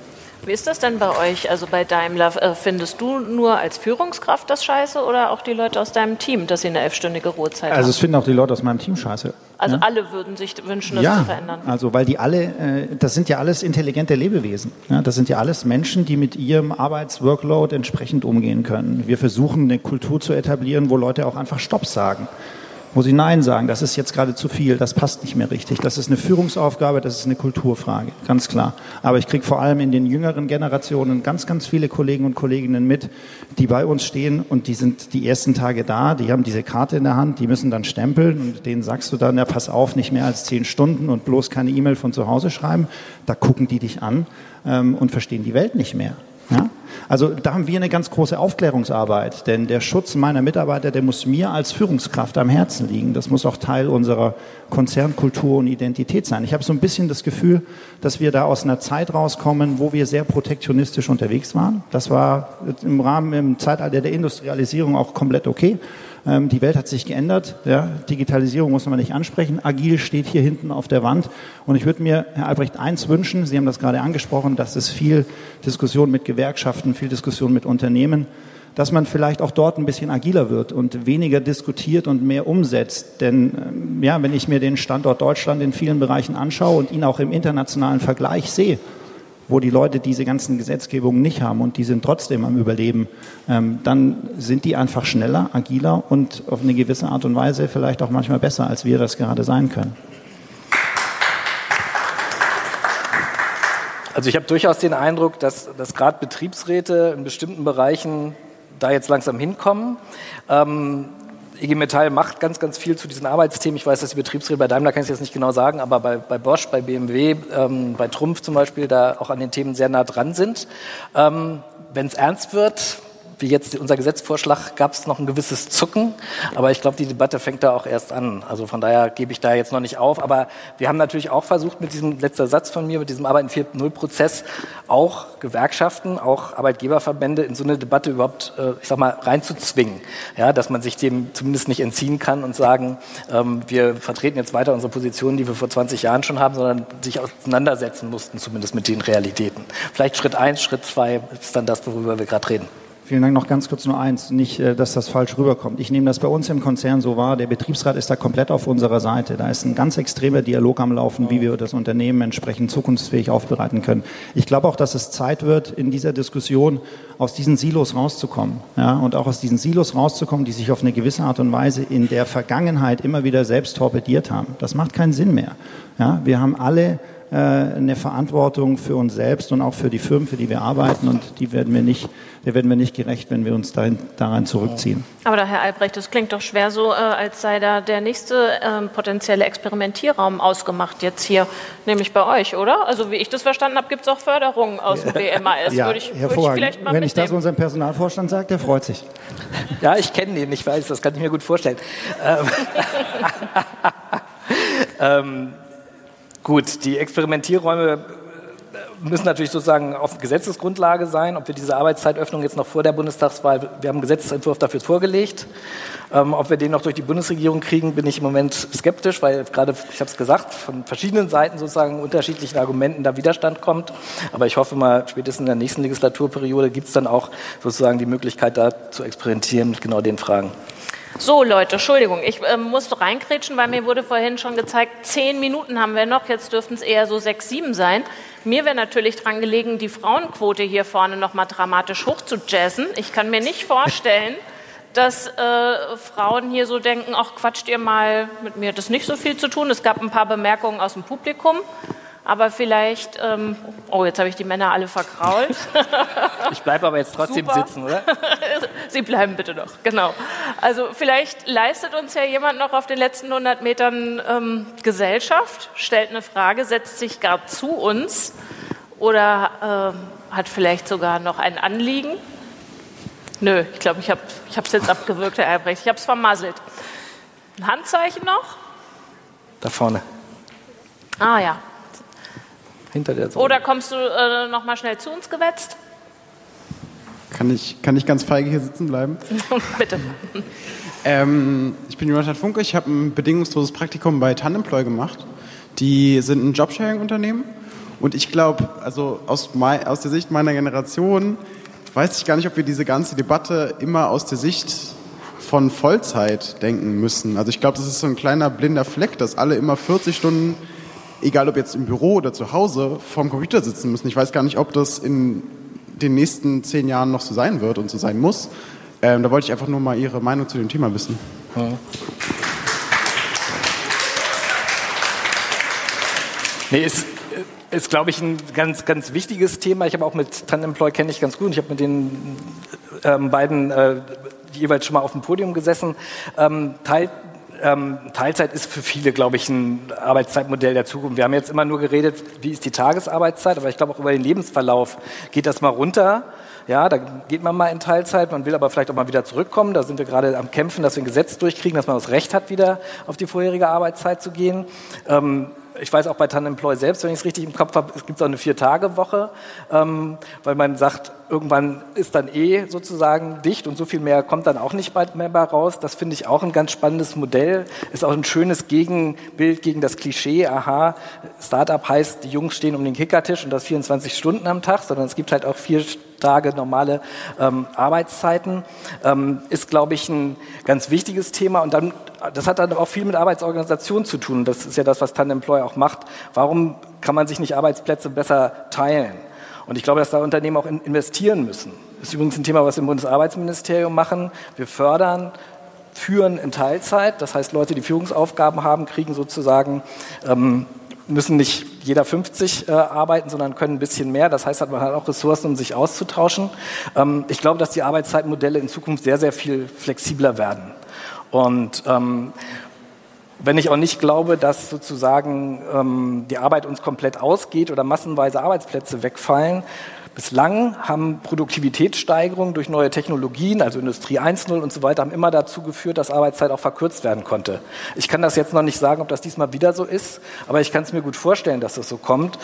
Speaker 1: Wie ist das denn bei euch? Also bei Daimler, äh, findest du nur als Führungskraft das scheiße oder auch die Leute aus deinem Team, dass sie eine elfstündige Ruhezeit
Speaker 10: also haben? Also es finden auch die Leute aus meinem Team scheiße.
Speaker 1: Also ja? alle würden sich wünschen, das
Speaker 10: ja,
Speaker 1: zu verändern.
Speaker 10: Also weil die alle, äh, das sind ja alles intelligente Lebewesen. Ja, das sind ja alles Menschen, die mit ihrem Arbeitsworkload entsprechend umgehen können. Wir versuchen eine Kultur zu etablieren, wo Leute auch einfach Stopp sagen wo sie Nein sagen, das ist jetzt gerade zu viel, das passt nicht mehr richtig. Das ist eine Führungsaufgabe, das ist eine Kulturfrage, ganz klar. Aber ich kriege vor allem in den jüngeren Generationen ganz, ganz viele Kollegen und Kolleginnen mit, die bei uns stehen und die sind die ersten Tage da, die haben diese Karte in der Hand, die müssen dann stempeln und denen sagst du dann, ja pass auf, nicht mehr als zehn Stunden und bloß keine E-Mail von zu Hause schreiben. Da gucken die dich an ähm, und verstehen die Welt nicht mehr. Ja? Also da haben wir eine ganz große Aufklärungsarbeit, denn der Schutz meiner Mitarbeiter, der muss mir als Führungskraft am Herzen liegen. Das muss auch Teil unserer Konzernkultur und Identität sein. Ich habe so ein bisschen das Gefühl, dass wir da aus einer Zeit rauskommen, wo wir sehr protektionistisch unterwegs waren. Das war im Rahmen im Zeitalter der Industrialisierung auch komplett okay. Ähm, die Welt hat sich geändert. Ja, Digitalisierung muss man nicht ansprechen. Agil steht hier hinten auf der Wand. Und ich würde mir, Herr Albrecht, eins wünschen. Sie haben das gerade angesprochen, dass es viel Diskussion mit Gewerkschaften, viel Diskussion mit Unternehmen, dass man vielleicht auch dort ein bisschen agiler wird und weniger diskutiert und mehr umsetzt. Denn ähm, ja, wenn ich mir den Standort Deutschland in vielen Bereichen anschaue und ihn auch im internationalen Vergleich sehe, wo die Leute diese ganzen Gesetzgebungen nicht haben und die sind trotzdem am Überleben, ähm, dann sind die einfach schneller, agiler und auf eine gewisse Art und Weise vielleicht auch manchmal besser, als wir das gerade sein können.
Speaker 2: Also ich habe durchaus den Eindruck, dass, dass gerade Betriebsräte in bestimmten Bereichen da jetzt langsam hinkommen. Ähm, IG Metall macht ganz, ganz viel zu diesen Arbeitsthemen. Ich weiß, dass die Betriebsräte bei Daimler kann ich jetzt nicht genau sagen, aber bei, bei Bosch, bei BMW, ähm, bei Trumpf zum Beispiel, da auch an den Themen sehr nah dran sind. Ähm, Wenn es ernst wird, wie jetzt unser Gesetzvorschlag, gab es noch ein gewisses Zucken. Aber ich glaube, die Debatte fängt da auch erst an. Also von daher gebe ich da jetzt noch nicht auf. Aber wir haben natürlich auch versucht, mit diesem letzter Satz von mir, mit diesem Arbeiten 4.0-Prozess, auch Gewerkschaften, auch Arbeitgeberverbände in so eine Debatte überhaupt, äh, ich sag mal, reinzuzwingen. Ja, dass man sich dem zumindest nicht entziehen kann und sagen, ähm, wir vertreten jetzt weiter unsere Positionen, die wir vor 20 Jahren schon haben, sondern sich auseinandersetzen mussten, zumindest mit den Realitäten. Vielleicht Schritt eins, Schritt zwei ist dann das, worüber wir gerade reden.
Speaker 10: Vielen Dank. Noch ganz kurz nur eins, nicht, äh, dass das falsch rüberkommt. Ich nehme das bei uns im Konzern so wahr. Der Betriebsrat ist da komplett auf unserer Seite. Da ist ein ganz extremer Dialog am Laufen, wie wir das Unternehmen entsprechend zukunftsfähig aufbereiten können. Ich glaube auch, dass es Zeit wird, in dieser Diskussion aus diesen Silos rauszukommen. Ja, und auch aus diesen Silos rauszukommen, die sich auf eine gewisse Art und Weise in der Vergangenheit immer wieder selbst torpediert haben. Das macht keinen Sinn mehr. Ja, wir haben alle äh, eine Verantwortung für uns selbst und auch für die Firmen, für die wir arbeiten. Und die werden wir nicht, der werden wir nicht gerecht, wenn wir uns dahin, daran zurückziehen.
Speaker 1: Aber da, Herr Albrecht, das klingt doch schwer so, äh, als sei da der nächste äh, potenzielle Experimentierraum ausgemacht jetzt hier, nämlich bei euch, oder? Also wie ich das verstanden habe, gibt es auch Förderungen aus dem BMAS.
Speaker 10: Ja, würde ich, würde ich vielleicht mal Wenn ich das unserem Personalvorstand sage, der freut sich.
Speaker 2: Ja, ich kenne den, ich weiß, das kann ich mir gut vorstellen. ähm, ähm Gut, die Experimentierräume äh, müssen natürlich sozusagen auf Gesetzesgrundlage sein. Ob wir diese Arbeitszeitöffnung jetzt noch vor der Bundestagswahl, wir haben einen Gesetzentwurf dafür vorgelegt. Ähm, ob wir den noch durch die Bundesregierung kriegen, bin ich im Moment skeptisch, weil gerade, ich habe es gesagt, von verschiedenen Seiten sozusagen unterschiedlichen Argumenten da Widerstand kommt. Aber ich hoffe mal, spätestens in der nächsten Legislaturperiode gibt es dann auch sozusagen die Möglichkeit, da zu experimentieren mit genau den Fragen.
Speaker 1: So, Leute, Entschuldigung, ich äh, musste reinkrätschen, weil mir wurde vorhin schon gezeigt, zehn Minuten haben wir noch, jetzt dürften es eher so sechs, sieben sein. Mir wäre natürlich dran gelegen, die Frauenquote hier vorne nochmal dramatisch hoch zu jazzen. Ich kann mir nicht vorstellen, dass äh, Frauen hier so denken, ach, quatscht ihr mal, mit mir hat das nicht so viel zu tun. Es gab ein paar Bemerkungen aus dem Publikum. Aber vielleicht, ähm, oh, jetzt habe ich die Männer alle verkrault.
Speaker 2: ich bleibe aber jetzt trotzdem Super. sitzen, oder?
Speaker 1: Sie bleiben bitte noch, genau. Also vielleicht leistet uns ja jemand noch auf den letzten 100 Metern ähm, Gesellschaft, stellt eine Frage, setzt sich gar zu uns oder ähm, hat vielleicht sogar noch ein Anliegen. Nö, ich glaube, ich habe es jetzt abgewürgt, Herr Albrecht. Ich habe es vermasselt. Ein Handzeichen noch?
Speaker 2: Da vorne.
Speaker 1: Ah ja,
Speaker 2: hinter der Sonne.
Speaker 1: Oder kommst du äh, noch mal schnell zu uns gewetzt?
Speaker 11: Kann ich, kann ich ganz feige hier sitzen bleiben?
Speaker 1: Bitte.
Speaker 11: Ähm, ich bin Jonathan Funke, ich habe ein bedingungsloses Praktikum bei Tandemploy gemacht. Die sind ein Jobsharing-Unternehmen. Und ich glaube, also aus, aus der Sicht meiner Generation, weiß ich gar nicht, ob wir diese ganze Debatte immer aus der Sicht von Vollzeit denken müssen. Also ich glaube, das ist so ein kleiner blinder Fleck, dass alle immer 40 Stunden egal ob jetzt im Büro oder zu Hause, vorm Computer sitzen müssen. Ich weiß gar nicht, ob das in den nächsten zehn Jahren noch so sein wird und so sein muss. Ähm, da wollte ich einfach nur mal Ihre Meinung zu dem Thema wissen. Ja.
Speaker 2: Nee, ist, ist glaube ich, ein ganz, ganz wichtiges Thema. Ich habe auch mit Tandemploy kenne ich ganz gut. Ich habe mit den ähm, beiden äh, jeweils schon mal auf dem Podium gesessen. Ähm, Teil ähm, Teilzeit ist für viele, glaube ich, ein Arbeitszeitmodell der Zukunft. Wir haben jetzt immer nur geredet, wie ist die Tagesarbeitszeit, aber ich glaube auch über den Lebensverlauf geht das mal runter. Ja, da geht man mal in Teilzeit, man will aber vielleicht auch mal wieder zurückkommen. Da sind wir gerade am Kämpfen, dass wir ein Gesetz durchkriegen, dass man das Recht hat, wieder auf die vorherige Arbeitszeit zu gehen. Ähm, ich weiß auch bei Tandemploy selbst, wenn ich es richtig im Kopf habe, es gibt auch eine Vier-Tage-Woche, ähm, weil man sagt, irgendwann ist dann eh sozusagen dicht und so viel mehr kommt dann auch nicht mehr bei raus. Das finde ich auch ein ganz spannendes Modell. Ist auch ein schönes Gegenbild gegen das Klischee, aha, Startup heißt, die Jungs stehen um den Kickertisch und das 24 Stunden am Tag, sondern es gibt halt auch vier Tage normale ähm, Arbeitszeiten. Ähm, ist, glaube ich, ein ganz wichtiges Thema. Und dann, das hat dann auch viel mit Arbeitsorganisation zu tun. Das ist ja das, was Tandemploy auch macht. Warum kann man sich nicht Arbeitsplätze besser teilen? Und ich glaube, dass da Unternehmen auch investieren müssen. Das ist übrigens ein Thema, was wir im Bundesarbeitsministerium machen. Wir fördern Führen in Teilzeit. Das heißt, Leute, die Führungsaufgaben haben, kriegen sozusagen ähm, müssen nicht jeder 50 äh, arbeiten, sondern können ein bisschen mehr. Das heißt, man hat auch Ressourcen, um sich auszutauschen. Ähm, ich glaube, dass die Arbeitszeitmodelle in Zukunft sehr, sehr viel flexibler werden. Und ähm, wenn ich auch nicht glaube, dass sozusagen ähm, die Arbeit uns komplett ausgeht oder massenweise Arbeitsplätze wegfallen, Bislang haben Produktivitätssteigerungen durch neue Technologien, also Industrie 1.0 und so weiter, haben immer dazu geführt, dass Arbeitszeit auch verkürzt werden konnte. Ich kann das jetzt noch nicht sagen, ob das diesmal wieder so ist, aber ich kann es mir gut vorstellen, dass das so kommt.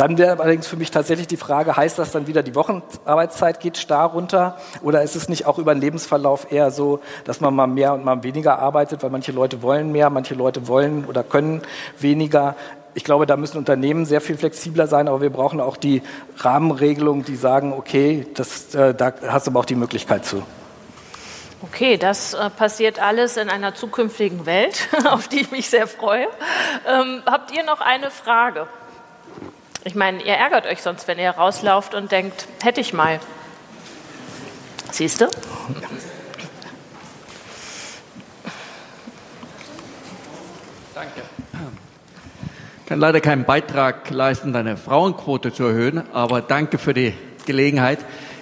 Speaker 2: Dann wäre allerdings für mich tatsächlich die Frage, heißt das dann wieder, die Wochenarbeitszeit geht starr runter? Oder ist es nicht auch über den Lebensverlauf eher so, dass man mal mehr und mal weniger arbeitet, weil manche Leute wollen mehr, manche Leute wollen oder können weniger? Ich glaube, da müssen Unternehmen sehr viel flexibler sein, aber wir brauchen auch die Rahmenregelungen, die sagen, okay, das, äh, da hast du aber auch die Möglichkeit zu.
Speaker 1: Okay, das äh, passiert alles in einer zukünftigen Welt, auf die ich mich sehr freue. Ähm, habt ihr noch eine Frage? Ich meine, ihr ärgert euch sonst, wenn ihr rauslauft und denkt, hätte ich mal. Siehst du?
Speaker 12: Danke kann leider keinen Beitrag leisten, deine Frauenquote zu erhöhen, aber danke für die Gelegenheit.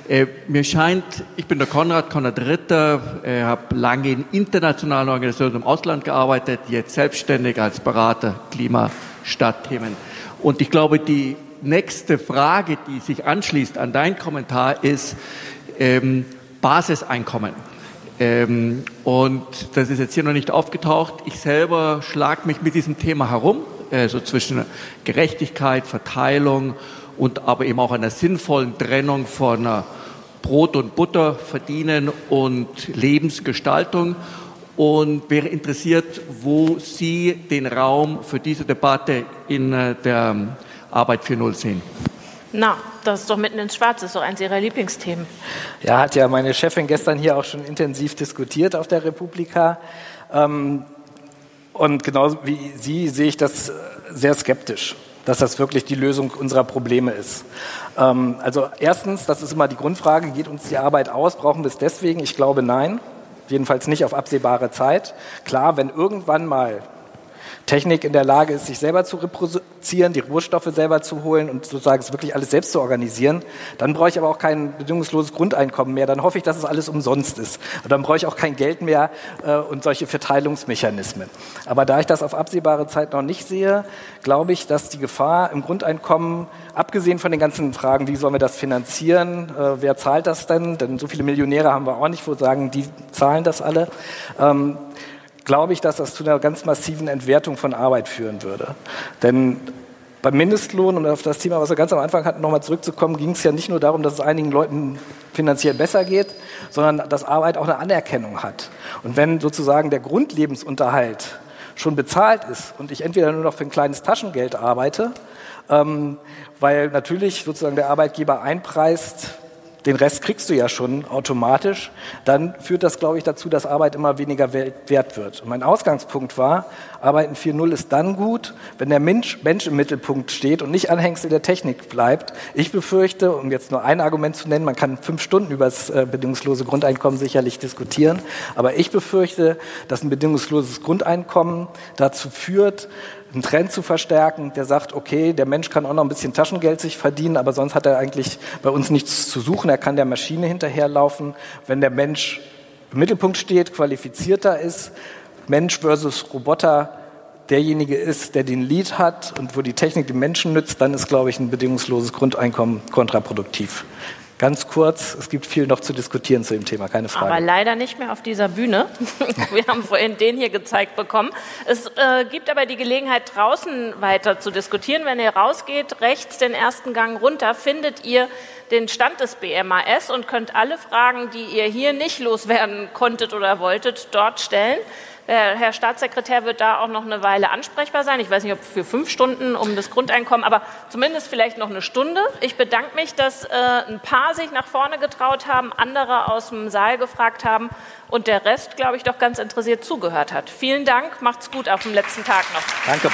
Speaker 12: Äh, mir scheint, ich bin der Konrad, Konrad Ritter, äh, habe lange in internationalen Organisationen im Ausland gearbeitet, jetzt selbstständig als Berater Klima, Stadtthemen. Und ich glaube, die nächste Frage, die sich anschließt an dein Kommentar, ist ähm, Basiseinkommen. Ähm, und das ist jetzt hier noch nicht aufgetaucht. Ich selber schlage mich mit diesem Thema herum äh, so zwischen Gerechtigkeit, Verteilung und aber eben auch einer sinnvollen Trennung von äh, Brot und Butter verdienen und Lebensgestaltung und wäre interessiert, wo Sie den Raum für diese Debatte in äh, der ähm, Arbeit 4.0 sehen.
Speaker 1: Na, das ist doch mitten ins Schwarze, das ist doch eines Ihrer Lieblingsthemen.
Speaker 2: Ja, hat ja meine Chefin gestern hier auch schon intensiv diskutiert auf der Republika. Ähm, und genauso wie Sie sehe ich das sehr skeptisch, dass das wirklich die Lösung unserer Probleme ist. Ähm, also erstens, das ist immer die Grundfrage, geht uns die Arbeit aus? Brauchen wir es deswegen? Ich glaube nein. Jedenfalls nicht auf absehbare Zeit. Klar, wenn irgendwann mal Technik in der Lage ist, sich selber zu reproduzieren, die Rohstoffe selber zu holen und sozusagen es wirklich alles selbst zu organisieren, dann brauche ich aber auch kein bedingungsloses Grundeinkommen mehr. Dann hoffe ich, dass es alles umsonst ist. Und dann brauche ich auch kein Geld mehr äh, und solche Verteilungsmechanismen. Aber da ich das auf absehbare Zeit noch nicht sehe, glaube ich, dass die Gefahr im Grundeinkommen, abgesehen von den ganzen Fragen, wie sollen wir das finanzieren, äh, wer zahlt das denn, denn so viele Millionäre haben wir auch nicht, wo sagen, die zahlen das alle, ähm, glaube ich, dass das zu einer ganz massiven Entwertung von Arbeit führen würde. Denn beim Mindestlohn, um auf das Thema, was wir ganz am Anfang hatten, nochmal zurückzukommen, ging es ja nicht nur darum, dass es einigen Leuten finanziell besser geht, sondern dass Arbeit auch eine Anerkennung hat. Und wenn sozusagen der Grundlebensunterhalt schon bezahlt ist und ich entweder nur noch für ein kleines Taschengeld arbeite, ähm, weil natürlich sozusagen der Arbeitgeber einpreist, den Rest kriegst du ja schon automatisch, dann führt das, glaube ich, dazu, dass Arbeit immer weniger wert wird. Und mein Ausgangspunkt war, Arbeiten 4.0 ist dann gut, wenn der Mensch, Mensch im Mittelpunkt steht und nicht Anhängsel der Technik bleibt. Ich befürchte, um jetzt nur ein Argument zu nennen, man kann fünf Stunden über das äh, bedingungslose Grundeinkommen sicherlich diskutieren, aber ich befürchte, dass ein bedingungsloses Grundeinkommen dazu führt, einen Trend zu verstärken, der sagt, okay, der Mensch kann auch noch ein bisschen Taschengeld sich verdienen, aber sonst hat er eigentlich bei uns nichts zu suchen. Er kann der Maschine hinterherlaufen. Wenn der Mensch im Mittelpunkt steht, qualifizierter ist, Mensch versus Roboter derjenige ist, der den Lead hat und wo die Technik den Menschen nützt, dann ist, glaube ich, ein bedingungsloses Grundeinkommen kontraproduktiv. Ganz kurz, es gibt viel noch zu diskutieren zu dem Thema, keine Frage.
Speaker 1: Aber leider nicht mehr auf dieser Bühne. Wir haben vorhin den hier gezeigt bekommen. Es äh, gibt aber die Gelegenheit, draußen weiter zu diskutieren. Wenn ihr rausgeht, rechts den ersten Gang runter, findet ihr den Stand des BMAS und könnt alle Fragen, die ihr hier nicht loswerden konntet oder wolltet, dort stellen. Der Herr Staatssekretär wird da auch noch eine Weile ansprechbar sein. Ich weiß nicht, ob für fünf Stunden um das Grundeinkommen, aber zumindest vielleicht noch eine Stunde. Ich bedanke mich, dass äh, ein paar sich nach vorne getraut haben, andere aus dem Saal gefragt haben und der Rest, glaube ich, doch ganz interessiert zugehört hat. Vielen Dank, macht's gut auf dem letzten Tag noch.
Speaker 2: Danke.